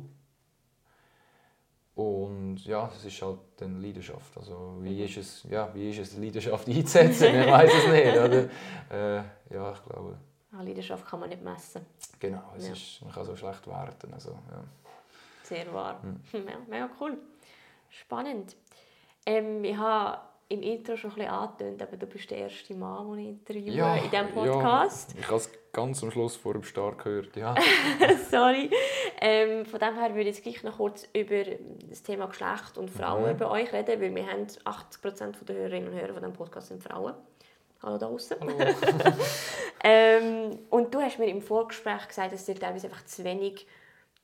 Und ja, es ist halt dann Leidenschaft. Also wie ist es, ja, wie ist es Leidenschaft einzusetzen? Ich weiß es nicht, [LAUGHS] oder? Äh, ja, ich glaube, Ah, Leidenschaft kann man nicht messen. genau, es Ja. ist, man kann so schlecht werten. Also, ja. Sehr wahr. Mhm. [LAUGHS] Ja, mega cool. Spannend. Ähm, ich habe im Intro schon ein bisschen angetönt, aber du bist der erste Mann, den ich interviewe Ja, in diesem Podcast. Ja, ich habe es ganz am Schluss vor dem Start gehört. Ja. [LAUGHS] Sorry. Ähm, von dem her würde ich jetzt gleich noch kurz über das Thema Geschlecht und Frauen Mhm. bei euch reden, weil wir haben 80% der Hörerinnen und Hörer von diesem Podcast sind Frauen. Hallo da draußen. [LAUGHS] Ähm, und du hast mir im Vorgespräch gesagt, dass es teilweise einfach zu wenig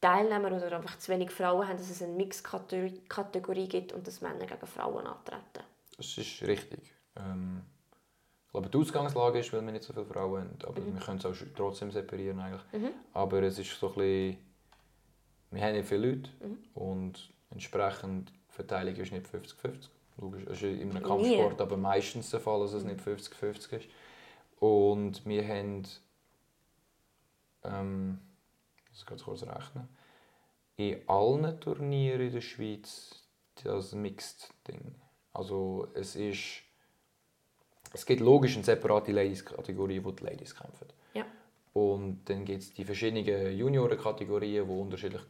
Teilnehmer oder einfach zu wenig Frauen haben, dass es eine Mixkategorie gibt und dass Männer gegen Frauen antreten. Das ist richtig. Ähm, ich glaube, die Ausgangslage ist, weil wir nicht so viele Frauen haben. Aber Mhm. wir können es auch trotzdem separieren. Eigentlich. Mhm. Aber es ist so ein bisschen... Wir haben nicht viele Leute Mhm. und entsprechend die Verteilung ist nicht 50-50. Logisch, das ist in einem Nie. Kampfsport aber meistens der Fall, dass es nicht 50-50 ist. Und wir haben... Ähm, ich muss ganz kurz rechnen. In allen Turnieren in der Schweiz das Mixed-Ding. Also es ist... Es gibt logisch eine separate Ladies-Kategorie, wo die Ladies kämpfen. Ja. Und dann gibt es die verschiedenen Junioren-Kategorien, die unterschiedlich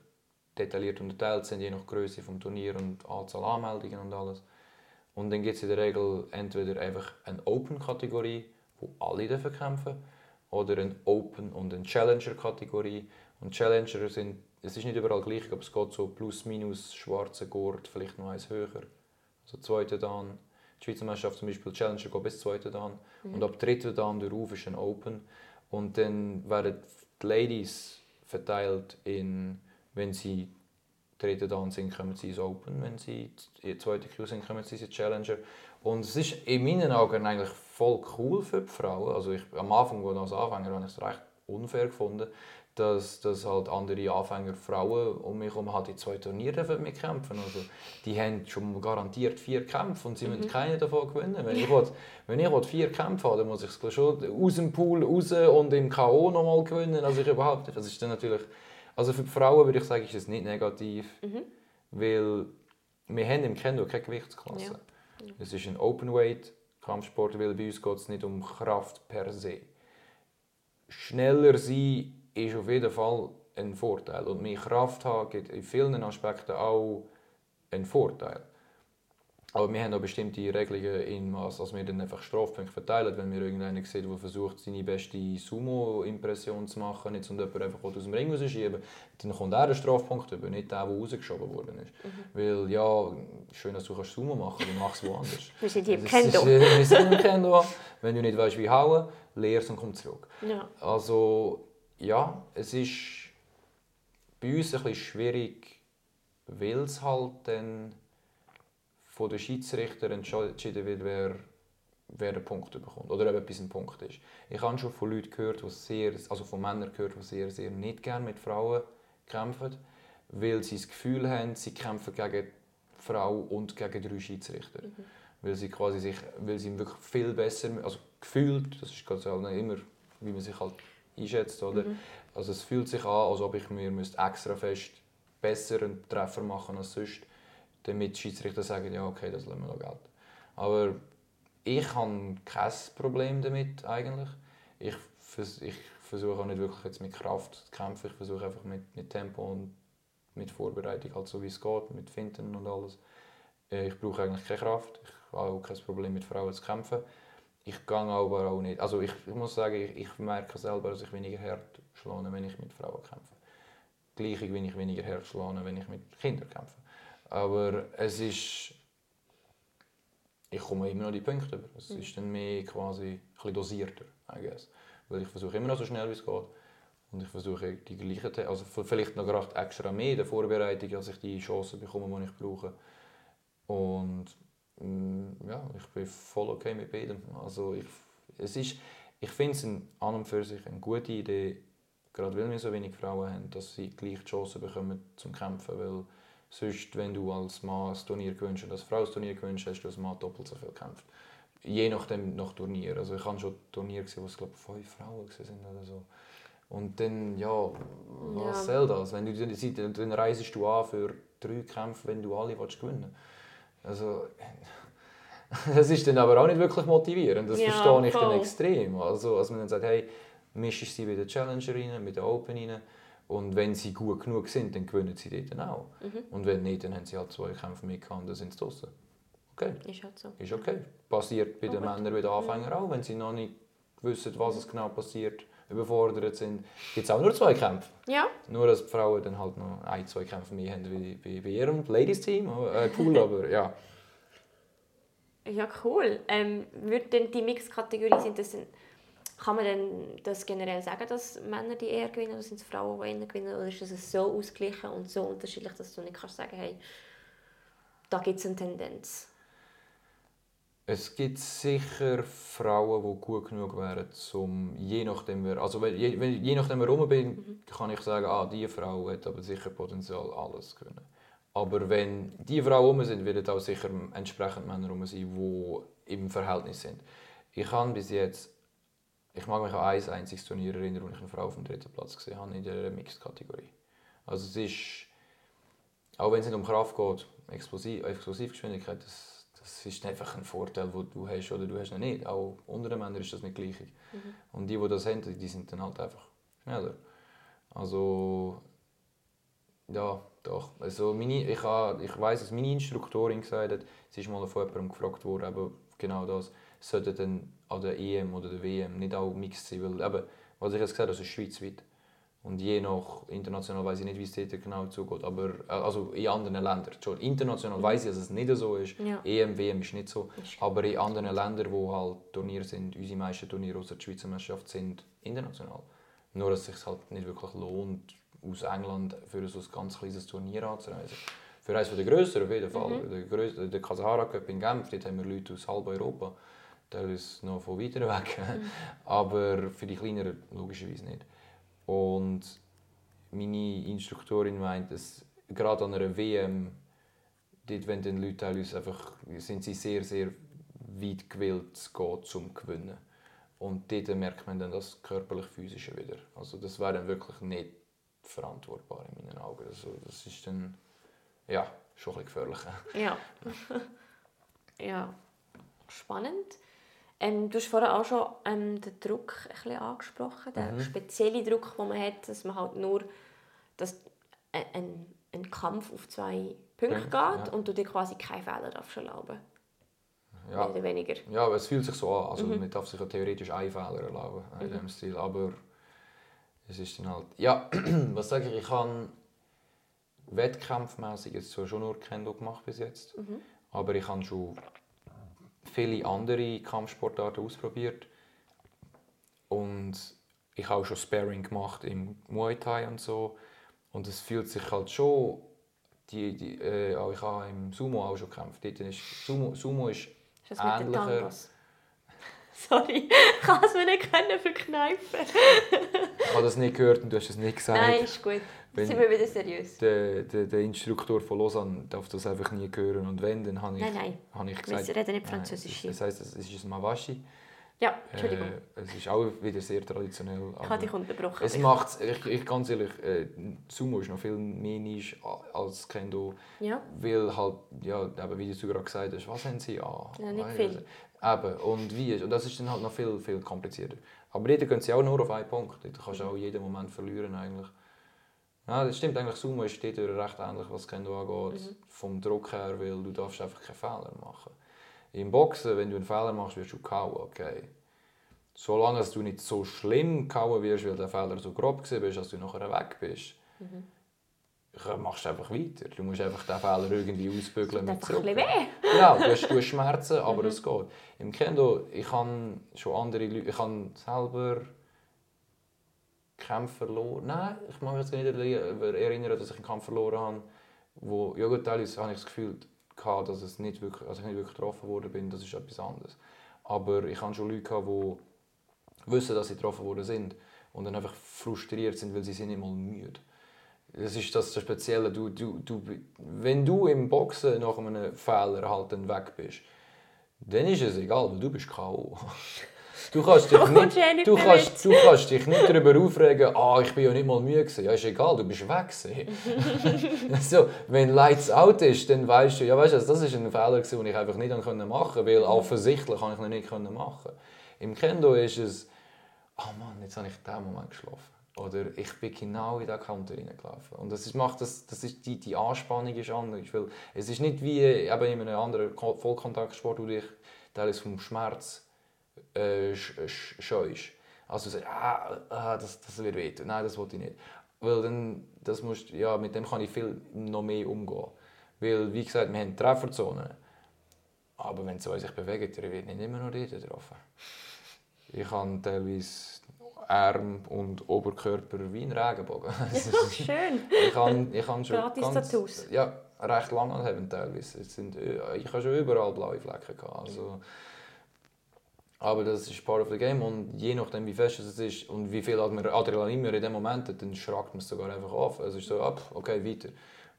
detailliert unterteilt sind, je nach Größe vom Turnier und Anzahl Anmeldungen und alles. Und dann gibt es in der Regel entweder einfach eine Open-Kategorie, wo alle dürfen kämpfen oder eine Open- und eine Challenger-Kategorie. Und Challenger sind, es ist nicht überall gleich, aber es geht so plus minus schwarze Gurt, vielleicht noch eins höher. Also zweite Dan. Die Schweizer Meisterschaft zum Beispiel, Challenger geht bis zweite Dan. Und ab dritte Dan der Ruf ist ein Open. Und dann werden die Ladies verteilt in, wenn sie dritte Dan sind, kommen sie ins Open. Wenn sie die zweite Crew sind, kommen sie ins Challenger. Und es ist in meinen Augen eigentlich voll cool für die Frauen. Also ich, am Anfang, als Anfänger, habe ich es recht unfair gefunden, dass, dass halt andere Anfänger, Frauen um mich herum halt in zwei Turnieren mitkämpfen also Die haben schon garantiert vier Kämpfe und sie müssen keinen davon gewinnen. Wenn ich, will, wenn ich will vier Kämpfe habe, dann muss ich es schon aus dem Pool raus und im K.O. nochmal gewinnen. Also ich überhaupt nicht. Das ist dann natürlich... Also für die Frauen würde ich sagen, ist es nicht negativ, weil wir haben im Kendo keine Gewichtsklasse. Es ist ein Openweight Kampfsport, weil bei uns geht es nicht um Kraft per se. Schneller sein ist auf jeden Fall ein Vorteil und mehr Kraft haben gibt in vielen Aspekten auch einen Vorteil. Aber wir haben auch bestimmte Regelungen in Maß, dass wir dann einfach Strafpunkte verteilen. Wenn wir irgendeinen sehen, der versucht, seine beste Sumo-Impression zu machen, nicht und jemand einfach aus dem Ring rausschieben, dann kommt er einen Strafpunkt über, nicht der, der rausgeschoben worden ist. Mhm. Weil, ja, schön, dass du Sumo machen kannst, dann mach es woanders. [LAUGHS] wir sind hier im Kendo. [LAUGHS] Wir sind im Kendo. Wenn du nicht weißt, wie hauen, leer und komm zurück. Ja. Also, ja, es ist bei uns ein bisschen schwierig, weil es halt dann von den Schiedsrichter entschieden wird, wer, wer den Punkt bekommt oder ob etwas ein Punkt ist. Ich habe schon von Leuten gehört, die sehr, also von Männern gehört, die sehr, sehr nicht gerne mit Frauen kämpfen, weil sie das Gefühl haben, sie kämpfen gegen Frau und gegen drei Schiedsrichter. Mhm. Weil sie quasi sich, weil sie wirklich viel besser, also gefühlt, das ist ganz halt immer, wie man sich halt einschätzt, oder? Mhm. Also es fühlt sich an, als ob ich mir extra fest besseren Treffer machen als sonst damit die Schiedsrichter sagen, ja okay, das lassen wir noch gelten. Aber ich habe kein Problem damit eigentlich. Ich, ich versuche auch nicht wirklich jetzt mit Kraft zu kämpfen, ich versuche einfach mit, mit Tempo und mit Vorbereitung, halt so wie es geht, mit Finden und alles. Äh, ich brauche eigentlich keine Kraft, ich habe auch kein Problem mit Frauen zu kämpfen. Ich gehe aber auch nicht, also ich, ich muss sagen, ich, ich merke selber, dass ich weniger hart schlage, wenn ich mit Frauen kämpfe. Gleich wie ich weniger hart schlage, wenn ich mit Kindern kämpfe. Aber es ist. Ich komme immer noch die Punkte über. Es ist dann mehr quasi ein dosierter, I guess. Weil ich versuche immer noch so schnell wie es geht. Und ich versuche die gleichen, also vielleicht noch gerade extra mehr in der Vorbereitung, als ich die Chancen bekomme, die ich brauche. Und mm, ja, ich bin voll okay mit beidem. Also ich, es ist, ich finde es an und für sich eine gute Idee, gerade weil wir so wenig Frauen haben, dass sie gleich die Chancen bekommen zum Kämpfen, weil Sonst, wenn du als Mann ein Turnier gewünscht und als Frau ein Turnier gewünscht hast, du als Mann doppelt so viel gekämpft. Je nachdem nach Turnier. Also ich habe schon Turnier gesehen, wo es glaube fünf Frauen sind oder so. Und dann, ja, was ja. soll das? Wenn du, dann, dann reisest du an für drei Kämpfe, wenn du alle willst gewinnen Also, [LAUGHS] das ist dann aber auch nicht wirklich motivierend. Das ja, verstehe ich voll. dann extrem. Also, als man dann sagt, hey, mischst sie bei der Challenger rein, mit der Open rein, und wenn sie gut genug sind, dann gewinnen sie dort auch. Mhm. Und wenn nicht, dann haben sie halt zwei Kämpfe mehr und dann sind sie draußen. Okay. Ist halt so. Ist okay. Passiert bei oh, den gut. Männern, bei den Anfängern mhm. auch. Wenn sie noch nicht wissen, was es genau passiert, überfordert sind, gibt es auch nur zwei Kämpfe. Ja. Nur, dass die Frauen dann halt noch ein, zwei Kämpfe mehr haben wie bei, bei ihrem Ladies-Team. Äh, cool, [LAUGHS] aber ja. Ja, cool. Ähm, würde denn die Mix-Kategorie sind das kann man denn das generell sagen, dass Männer die eher gewinnen oder sind es Frauen, die eher gewinnen? Oder ist das so ausgeglichen und so unterschiedlich, dass du nicht kannst sagen hey, da gibt es eine Tendenz? Es gibt sicher Frauen, die gut genug wären, um je nachdem, wer, also je, je nachdem, wer rum bin, mhm. kann ich sagen, ah, diese Frau hat aber sicher Potenzial, alles können. Aber wenn die Frauen rum sind, werden auch sicher entsprechend Männer rum sein, die im Verhältnis sind. Ich habe bis jetzt ich mag mich an ein einziges Turnier erinnern, wo ich eine Frau auf dem dritten Platz gesehen habe in der Mixed-Kategorie. Also es ist, auch wenn es nicht um Kraft geht, Explosiv, Explosivgeschwindigkeit, das, das ist einfach ein Vorteil, den du hast oder du hast ihn nicht. Auch unter den Männern ist das nicht gleich. Mhm. Und die, die das haben, die sind dann halt einfach schneller. Also, ja, doch. Also meine, ich, ich weiss, dass meine Instruktorin gesagt hat, sie ist mal von jemandem gefragt worden, aber genau das, sollte dann an der EM oder der WM nicht auch mixed sein, weil eben, was ich jetzt gesagt habe, das ist schweizweit. Und je nach international weiß ich nicht, wie es dort genau zugeht, aber äh, also in anderen Ländern. Schon international weiß ich, dass es nicht so ist. Ja. EM, WM ist nicht so. Ist aber in anderen Ländern, wo halt Turniere sind, unsere meisten Turniere außer der Schweizer Meisterschaft sind international. Nur dass es sich halt nicht wirklich lohnt, aus England für so ein ganz kleines Turnier anzureisen. Für eines der grösseren auf jeden Fall. Mhm. Der, der Kasahara Cup in Genf, dort haben wir Leute aus halb Europa teilweise noch von weiter weg. Mhm. [LAUGHS] Aber für die kleineren logischerweise nicht. Und meine Instruktorin meint, dass gerade an einer WM, dort wenn den Leute teilweise einfach, sind sie sehr, sehr weit gewillt zu gehen, zum Gewinnen. Und dort merkt man dann das körperlich-physische wieder. Also das wäre dann wirklich nicht verantwortbar in meinen Augen. Also das ist dann, ja, schon ein bisschen gefährlich. [LAUGHS] Ja. ja. Spannend. Ähm, du hast vorhin auch schon ähm, den Druck ein bisschen angesprochen, den mhm. speziellen Druck, den man hat, dass man halt nur dass ein, ein Kampf auf zwei Punkte Punkte, geht ja. und du dir quasi keine Fehler darfst erlauben. Ja, Mehr oder weniger. ja aber es fühlt sich so an. Also Mhm. man darf sich ja theoretisch einen Fehler erlauben in dem Stil. Aber es ist dann halt... Ja, [CLEARS THROAT] was sage ich? Ich habe wettkampfmäßig jetzt zwar schon nur Kendo gemacht bis jetzt. Mhm. Aber ich habe schon viele andere Kampfsportarten ausprobiert. Und ich habe auch schon Sparring gemacht im Muay Thai und so. Und es fühlt sich halt schon... Die, die, äh, ich habe im Sumo auch schon gekämpft. Dort ist, Sumo, Sumo ist Ist ähnlicher... [LAUGHS] Sorry, ich kann es mir nicht können verkneifen. Ich habe das nicht gehört und du hast es nicht gesagt. Nein, ist gut. Wenn- sind wir wieder seriös. Der, der, der Instruktor von Lausanne darf das einfach nie hören. Und wenn, dann habe ich, Nein, nein. habe ich Wir gesagt... reden nicht Nein, Französisch hier. Das heisst, es ist ein Mawashi. Ja, Entschuldigung. Äh, es ist auch wieder sehr traditionell. ich habe dich unterbrochen. es macht, ich, ich ganz ehrlich, äh, Sumo ist noch viel mehr Nische als Kendo, Ja, weil halt, ja, eben, wie du gerade gesagt hast, was haben sie an? Ja, nicht Weißt viel. du? Eben, und wie, und das ist dann halt noch viel, viel komplizierter. Aber dort gehen sie auch nur auf einen Punkt, dort kannst du auch jeden Moment verlieren eigentlich. Ja, das stimmt, eigentlich Sumo ist dort recht ähnlich, was Kendo angeht, Mhm. vom Druck her, weil du darfst einfach keine Fehler machen. Im Boxen, wenn du einen Fehler machst, wirst du kauen, okay. Solange du nicht so schlimm kauen wirst, weil der Fehler so grob war, dass du nachher weg bist, Mhm. machst du einfach weiter. Du musst einfach den Fehler irgendwie ausbügeln mit zurück. Genau, du hast, du hast Schmerzen, aber Mhm. es geht. Im Kendo, ich habe schon andere Leute, ich habe selber Kämpfe verloren. Nein, ich mag mich nicht erinnern, dass ich einen Kampf verloren habe. Wo, ja gut, teilweise habe ich das Gefühl gehabt, dass, es nicht wirklich, also ich nicht wirklich getroffen worden bin. Das ist etwas anderes. Aber ich habe schon Leute gehabt, die wissen, dass sie getroffen worden sind und dann einfach frustriert sind, weil sie sind mal müde. Das ist das Spezielle. Du, du, du, wenn du im Boxen nach einem Fehler halt dann weg bist, dann ist es egal, weil du bist K.O. [LAUGHS] Du kannst dich eh [LAUGHS] nicht, du kannst, du kannst dich nicht darüber aufregen, ah, ich bin ja nicht mal müde gewesen. Ja, ist egal, du bist weg [LAUGHS] so, wenn Lights out ist, dann weißt du, ja, weißt du, das ist ein Fehler gewesen, den ich einfach nicht machen konnte, weil offensichtlich kann ich ihn nicht machen. Im Kendo ist es, oh Mann, jetzt habe ich in diesem Moment geschlafen. Oder ich bin genau in diesen Counter reingelaufen. Und das ist, macht das, das ist die, die Anspannung ist anders. Weil es ist nicht wie eben in einem anderen Ko- Vollkontaktsport, wo du dich teilweise vom Schmerz äh, sch- sch- scheust. Also du sagst, ah, ah, das, das wird weh. Nein, das wollte ich nicht. Weil dann, das musst, ja, mit dem kann ich viel noch mehr umgehen. Weil, wie gesagt, wir haben Trefferzonen. Aber wenn zwei sich bewegen, dann wird nicht immer noch dort getroffen. Ich habe teilweise Arm und Oberkörper wie ein Regenbogen. [LAUGHS] Ja, [LAUGHS] schön. ich kann, ich kann schon Gratis ganz, Tattoos. ja, recht lang anhaben teilweise. Es sind, äh, ich habe schon überall blaue Flecken gehabt. Also, aber das ist part of the game und je nachdem wie fest es ist und wie viel Adre- Adrenalin wir in dem Moment hat, dann schragt man es sogar einfach auf. Es ist so, ab, okay, weiter.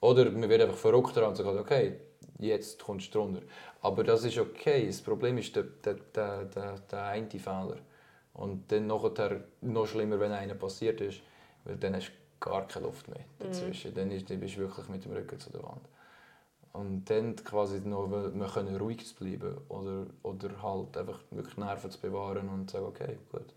Oder man wird einfach verrückt daran und sagt, okay, jetzt kommst du drunter. Aber das ist okay. Das Problem ist der, der, der, der, der eine Fehler. Und dann nachher noch schlimmer, wenn einer passiert ist, weil dann hast du gar keine Luft mehr dazwischen. Dann, ist, dann bist du wirklich mit dem Rücken zu der Wand. Und dann quasi noch wir können ruhig bleiben oder, oder halt einfach wirklich Nerven zu bewahren und sagen, okay, gut.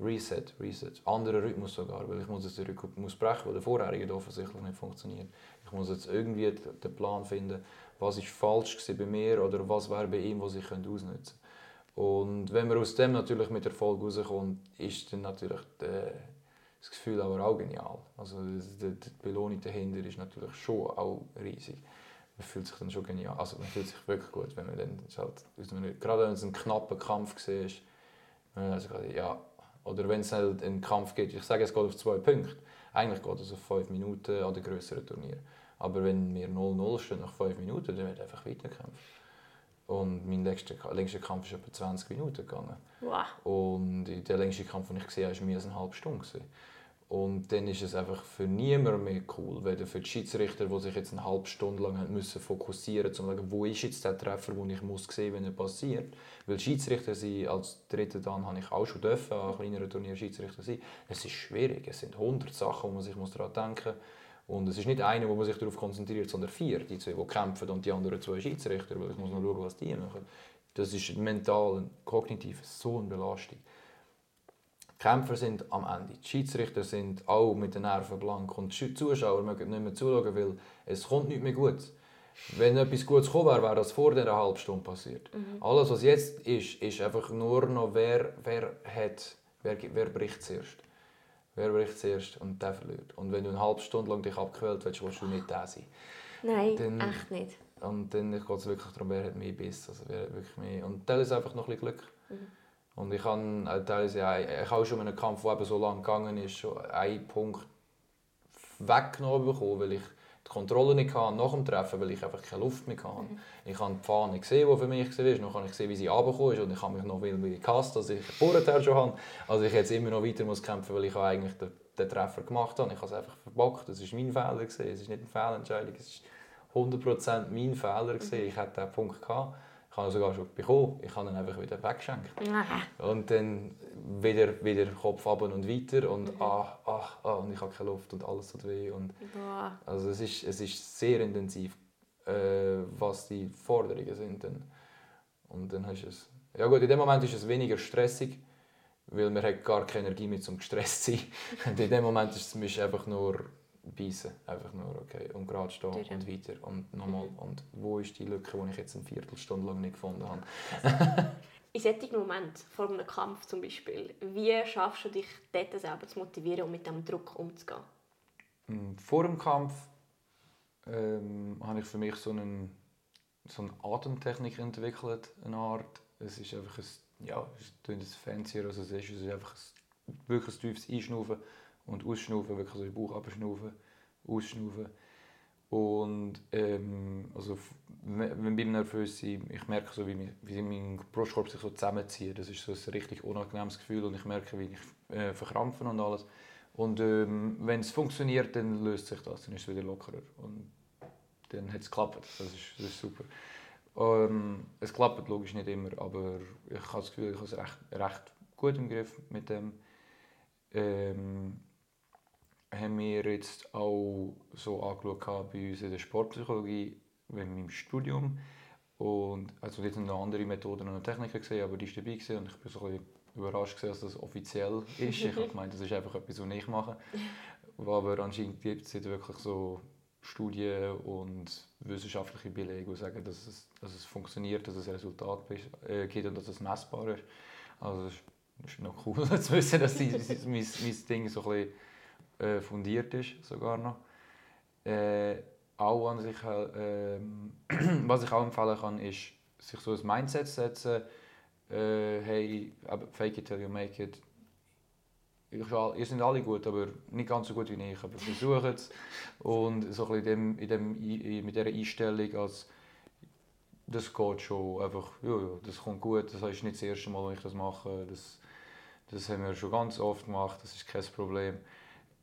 Reset, Reset. Anderer Rhythmus sogar, weil ich muss jetzt den Rhythmus muss brechen, weil der vorherige offensichtlich nicht funktioniert. Ich muss jetzt irgendwie den Plan finden, was ist falsch bei mir oder was wäre bei ihm, was ich könnte ausnutzen Und wenn man aus dem natürlich mit Erfolg rauskommt, ist dann natürlich das Gefühl aber auch genial. Also die Belohnung dahinter ist natürlich schon auch riesig. Man fühlt sich dann schon genial, also man fühlt sich wirklich gut, wenn man dann halt, gerade wenn es ein knapper Kampf war, also ja, oder wenn es halt einen Kampf gibt, ich sage es geht auf zwei Punkte, eigentlich geht es auf fünf Minuten an den grösseren Turnier. Aber wenn wir 0-0 stehen nach fünf Minuten, dann wird einfach weitergekämpft. Und mein längster, längster Kampf ist etwa 20 Minuten gegangen. Wow. Und der längste Kampf, den ich gesehen habe, war mehr als eine halbe Stunde. gewesen. Und dann ist es einfach für niemanden mehr cool, weder für die Schiedsrichter, die sich jetzt eine halbe Stunde lang müssen fokussieren mussten, um zu sagen, wo ist jetzt der Treffer, den ich muss sehen wenn er passiert. Weil Schiedsrichter sind, als dritter dann habe ich auch schon dürfen, an kleineren Turnier Schiedsrichter sein. Es ist schwierig, es sind 100 Sachen, wo man sich muss daran denken muss. Und es ist nicht einer, wo man sich darauf konzentriert, sondern vier, die zwei, die kämpfen und die anderen zwei Schiedsrichter, weil ich muss noch schauen, was die machen. Das ist mental, kognitiv so eine Belastung. Kämpfer sind am Ende. Die Schiedsrichter sind auch mit den Nerven blank und die Zuschauer mögen nicht mehr zuschauen, weil es kommt nicht mehr gut. Wenn etwas Gutes gekommen wäre, wäre das vor dieser halben Stunde passiert. Mhm. Alles, was jetzt ist, ist einfach nur noch, wer, wer, hat, wer, wer bricht zuerst. Wer bricht zuerst und der verliert. Und wenn du eine halbe Stunde lang dich abgequält willst, willst du nicht da sein. Nein, dann, echt nicht. Und dann geht es wirklich darum, wer hat mehr Biss. Also wer wirklich mehr. Und das ist einfach noch ein bisschen Glück. Mhm. Und ich habe äh, teilweise, ja, ich habe schon in einem Kampf, der eben so lange gegangen ist, schon einen Punkt weggenommen bekommen, weil ich die Kontrolle nicht hatte nach dem Treffen, weil ich einfach keine Luft mehr hatte. Mhm. Ich habe die Fahne gesehen, die für mich war, dann habe ich gesehen, wie sie runtergekommen ist und ich habe mich noch wieder gehasst, dass ich vorher schon habe. Also ich jetzt immer noch weiter muss kämpfen, weil ich eigentlich den, den Treffer gemacht habe. Ich habe es einfach verbockt, das war mein Fehler, es ist nicht eine Fehlentscheidung, es war 100% mein Fehler, mhm. ich hatte diesen Punkt gehabt. Ich habe ihn sogar schon bekommen. Ich habe ihn einfach wieder weggeschenkt. Und dann wieder, wieder Kopf ab und weiter und mhm. ah, ah, ah, und ich habe keine Luft und alles tut weh. Und, also es ist, es ist sehr intensiv, äh, was die Forderungen sind. Dann. Und dann hast es... Ja gut, in dem Moment ist es weniger stressig, weil man hat gar keine Energie mehr zum gestresst zu sein. [LAUGHS] und in dem Moment ist es einfach nur beißen. Einfach nur, okay, und gerade stehen Durch. und weiter und nochmal. Mhm. Und wo ist die Lücke, die ich jetzt eine Viertelstunde lang nicht gefunden habe? [LAUGHS] In solchen Moment, vor einem Kampf zum Beispiel, wie schaffst du dich dort selber zu motivieren und mit diesem Druck umzugehen? Mm, vor dem Kampf ähm, habe ich für mich so, einen, so eine Atemtechnik entwickelt, eine Art. Es ist einfach ein, ja, es klingt fancier als es ist. Es ist einfach ein, wirklich ein tiefes Einschnaufen und ausschnaufen, wirklich so den Bauch abschnaufen, ausschnaufen. Und ähm, also, wenn ich nervös bin, ich merke so, wie, wie mein Brustkorb sich so zusammenzieht. Das ist so ein richtig unangenehmes Gefühl und ich merke, wie ich äh, verkrampfe und alles. Und ähm, wenn es funktioniert, dann löst sich das, dann ist es wieder lockerer. Und dann hat es geklappt. Das ist, das ist super. Ähm, es klappt logisch nicht immer, aber ich habe das Gefühl, ich habe es recht, recht gut im Griff mit dem. Ähm, haben wir jetzt auch so angeschaut bei uns in der Sportpsychologie, in meinem Studium. Und also jetzt noch andere Methoden und Techniken gesehen, aber die ist dabei gewesen und ich bin so ein bisschen überrascht dass das offiziell ist. ich habe [LAUGHS] gemeint, das ist einfach etwas, was ich mache. Aber anscheinend gibt es wirklich so Studien und wissenschaftliche Belege, die sagen, dass es, dass es funktioniert, dass es Resultat äh, gibt und dass es messbar ist. Also es ist noch cool [LAUGHS] zu wissen, dass mein, mein Ding so ein bisschen äh, fundiert ist, sogar noch. Äh, auch an sich, äh, [CLEARS THROAT] was ich auch empfehlen kann, ist, sich so ein Mindset setzen, äh, hey, fake it till you make it. Ich, ihr seid alle gut, aber nicht ganz so gut wie ich, aber versucht es. [LAUGHS] Und so ein bisschen in dem, in dem, mit dieser Einstellung, als das geht schon einfach, ja, ja, das kommt gut, das ist nicht das erste Mal, wenn ich das mache, das, das haben wir schon ganz oft gemacht, das ist kein Problem.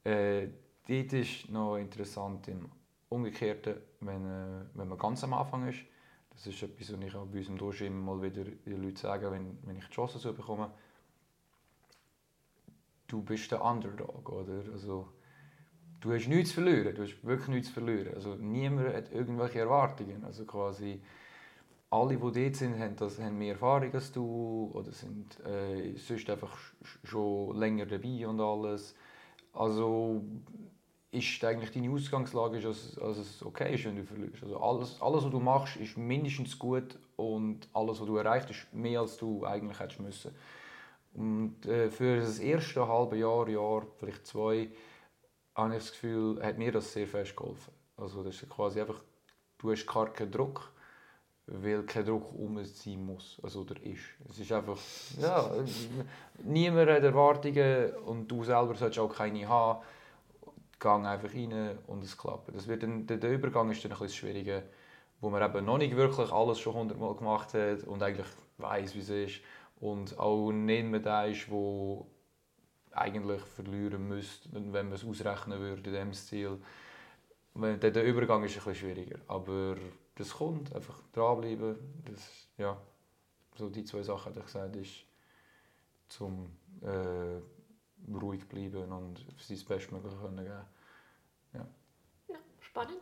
Äh, dort ist noch interessant im Umgekehrten, wenn, äh, wenn man ganz am Anfang ist. Das ist etwas, was ich auch bei unserem Durchschnitt immer mal wieder den Leuten sage, wenn, wenn ich die Chance so bekomme. Du bist der Underdog, oder? Also, du hast nichts zu verlieren, du hast wirklich nichts zu verlieren. Also niemand hat irgendwelche Erwartungen. Also quasi alle, die dort sind, haben, das, haben mehr Erfahrung als du oder sind äh, sonst einfach schon länger dabei und alles. Also ist eigentlich deine Ausgangslage, dass, dass es okay ist, wenn du verlierst. Also alles, alles, was du machst, ist mindestens gut und alles, was du erreicht, ist mehr, als du eigentlich hättest müssen. Und äh, für das erste halbe Jahr, Jahr, vielleicht zwei, habe ich das Gefühl, hat mir das sehr fest geholfen. Also das ist quasi einfach, du hast gar keinen Druck, weil kein Druck um sein muss, also oder ist. Es ist einfach, [LAUGHS] ja, niemand hat Erwartungen und du selber solltest auch keine haben. Gang einfach rein und es klappt. Das wird dann, der Übergang ist dann ein bisschen schwieriger, wo man eben noch nicht wirklich alles schon hundertmal gemacht hat und eigentlich weiß, wie es ist und auch nicht mehr der ist, wo eigentlich verlieren müsste, wenn man es ausrechnen würde in diesem Stil. Der Übergang ist ein bisschen schwieriger, aber das kommt, einfach dranbleiben. Das, ja, so die zwei Sachen, die ich gesagt ist zum äh, ruhig bleiben und sein Bestmögliche können geben. Ja. ja, spannend.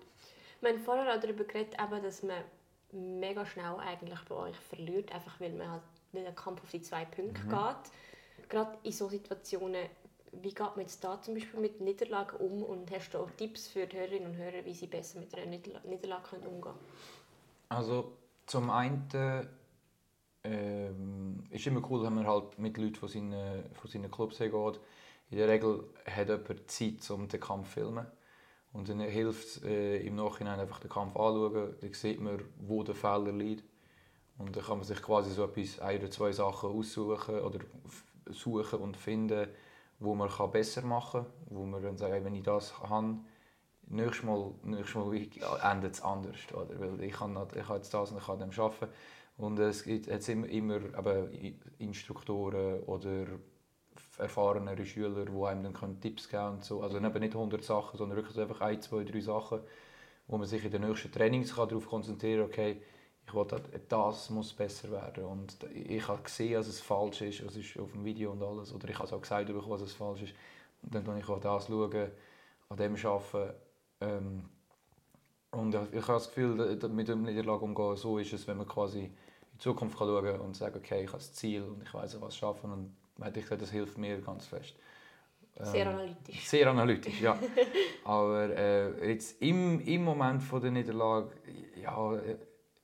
Wir haben vorher auch darüber geredet, dass man mega schnell eigentlich bei euch verliert, einfach weil man halt nicht einen Kampf auf die zwei Punkte mhm. geht. gerade in solchen Situationen, wie geht man jetzt da zum Beispiel mit Niederlagen um und hast du auch Tipps für die Hörerinnen und Hörer, wie sie besser mit einer Niederla Niederlage können umgehen können? Also zum einen ähm, ist immer cool, wenn man halt mit Leuten von seinen, von seinen Clubs geht. In der Regel hat jemand Zeit, um den Kampf zu filmen. Und dann hilft es äh, im Nachhinein einfach den Kampf anschauen. Dann sieht man, wo der Fehler liegt. Und dann kann man sich quasi so etwas, ein oder zwei Sachen aussuchen oder suchen und finden, wo man kann besser machen kann. Wo man dann sagt, wenn ich das habe, nächstes Mal, nächstes Mal endet es anders. Oder? Weil ich kann, ich jetzt das und ich kann dem arbeiten. Und es gibt jetzt immer, immer Instruktoren oder erfahrenere Schüler, die einem dann Tipps geben können. So. Also eben nicht 100 Sachen, sondern wirklich einfach ein, zwei, drei Sachen, wo man sich in den nächsten Trainings darauf konzentrieren kann, okay, ich wollte, das muss besser werden. Und ich habe gesehen, dass es falsch ist, es ist auf dem Video und alles, oder ich habe es auch gesagt, dass es falsch ist. Und dann schaue ich auch das, schauen, an dem arbeiten. Ähm, und ich habe das Gefühl, mit dem Niederlage umgehen, so ist es, wenn man quasi in die Zukunft kann schauen und sagen, okay, ich habe das Ziel und ich weiß, was schaffen und ich gesagt, das hilft mir ganz fest. sehr ähm, analytisch. Sehr analytisch, ja. [LAUGHS] Aber äh, jetzt im, im Moment von der Niederlage, ja, äh,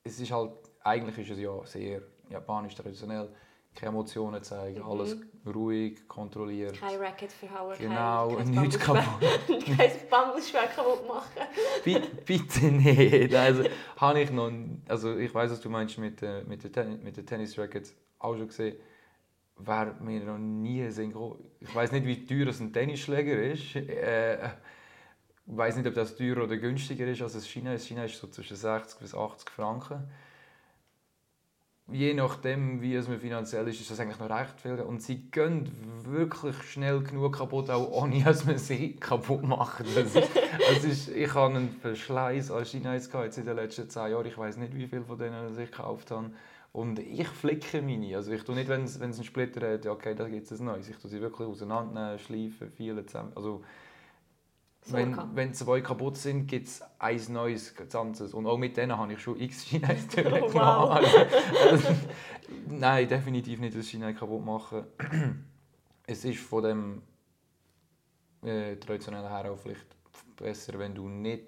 es ist halt, eigentlich ist es ja sehr japanisch traditionell, keine Emotionen zeigen, mhm. alles ruhig, kontrolliert. Kein Racket verhauen, genau, [LAUGHS] kein, kein nichts kaputt. kein Bambusschwert kaputt machen. bitte, bitte nicht. Also, habe ich noch, also ich weiß, was du meinst mit, äh, mit, der, mit der Tennis-Racket auch schon gesehen. Wäre mir noch nie Sinn Ich weiß nicht, wie teuer ein Tennisschläger ist. Äh, ich weiß nicht, ob das teurer oder günstiger ist als in China. In China ist so zwischen 60 bis 80 Franken. Je nachdem, wie es mir finanziell ist, ist das eigentlich noch recht viel. Und sie gehen wirklich schnell genug kaputt, auch ohne dass man sie kaputt macht. Ist, das ist, ich habe einen Verschleiß an China jetzt in den letzten 10 Jahren. Ich weiß nicht, wie viele von denen ich gekauft habe. Und ich flicke meine. Also ich tue nicht, wenn es, einen Splitter hat, okay, da gibt es ein neues. Ich tue sie wirklich auseinandernehmen, schleifen, vielen zusammen. Also, wenn, wenn zwei kaputt sind, gibt es ein neues ganzes. Und auch mit denen habe ich schon x Chinesen [LAUGHS] oh, gemacht. Wow. [LAUGHS] Also, also, nein, definitiv nicht das China kaputt machen. [CLEARS THROAT] es ist von dem äh, traditionellen her auch vielleicht besser, wenn du nicht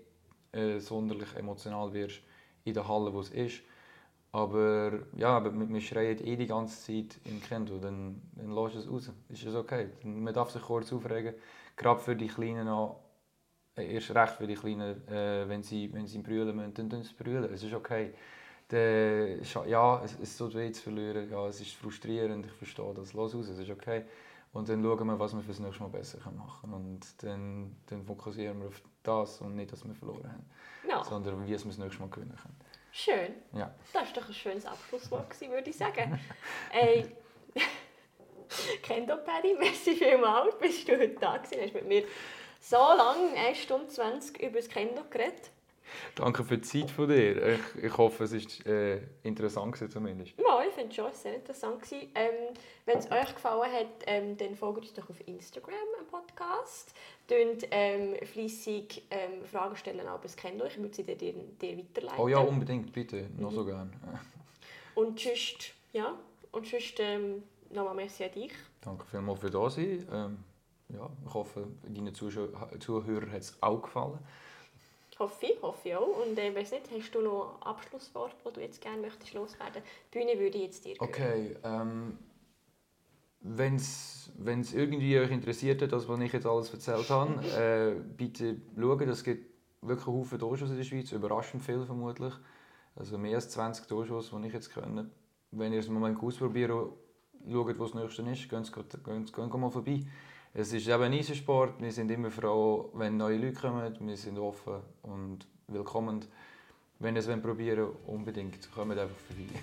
äh, sonderlich emotional wirst in der Halle, wo es ist. Aber ja, wir schreien eh die ganze Zeit im Kendo, dann, dann lass es raus. Ist es okay. Man darf sich kurz aufregen. Gerade für die Kleinen auch erst recht für die Kleinen, äh, wenn sie, wenn sie brüllen müssen, dann tun sie brüllen. Es ist okay. De, ja, es, es tut weh zu verlieren, ja, es ist frustrierend, ich verstehe das, los aus, es ist okay. Und dann schauen wir, was wir fürs nächste Mal besser machen können. Und dann, dann fokussieren wir auf das und nicht, dass wir verloren haben, ja. sondern wie wir das nächste Mal gewinnen können. Schön. Ja. Das war doch ein schönes Abschlusswort, würde ich sagen. [LAUGHS] Ey, [LAUGHS] Kendo Paddy, merci vielmals, bist du heute da gewesen, hast mit mir so lange, 1 Stunde 20, über das Kendo geredet. Danke für die Zeit von dir. Ich, ich hoffe, es war äh, interessant zumindest. Ja, ich finde es schon sehr interessant. Ähm, Wenn es euch gefallen hat, ähm, dann folgt uns doch auf Instagram einen Podcast. Tönt ähm, fleissig ähm, Fragen stellen, aber es kennt euch. Ich würde sie dir, dir, dir weiterleiten. Oh ja, unbedingt, bitte. Noch mhm. so gerne. [LAUGHS] und sonst, ja, und sonst ähm, nochmal merci an dich. Danke vielmals für das sein. Ähm, ja, ich hoffe, deinen Zuhörern hat es auch gefallen. Hoffe ich, hoffe ich auch. Und äh, weiß nicht, hast du noch Abschlusswort, das du jetzt gerne möchtest loswerden? Die Bühne würde ich jetzt dir gehören. Okay, ähm, wenn es irgendwie euch interessiert hat, das, was ich jetzt alles erzählt habe, äh, bitte schauen, es gibt wirklich Haufen Doshos in der Schweiz, überraschend viel vermutlich. Also mehr als 20 Doshos, die ich jetzt kenne. Wenn ihr es mal ausprobieren schaut, wo das nächste ist, geht, geht, geht mal vorbei. Es ist eben ein Eisensport. Wir sind immer froh, wenn neue Leute kommen. Wir sind offen und willkommen. Wenn ihr es probieren wollt, unbedingt kommt einfach vorbei.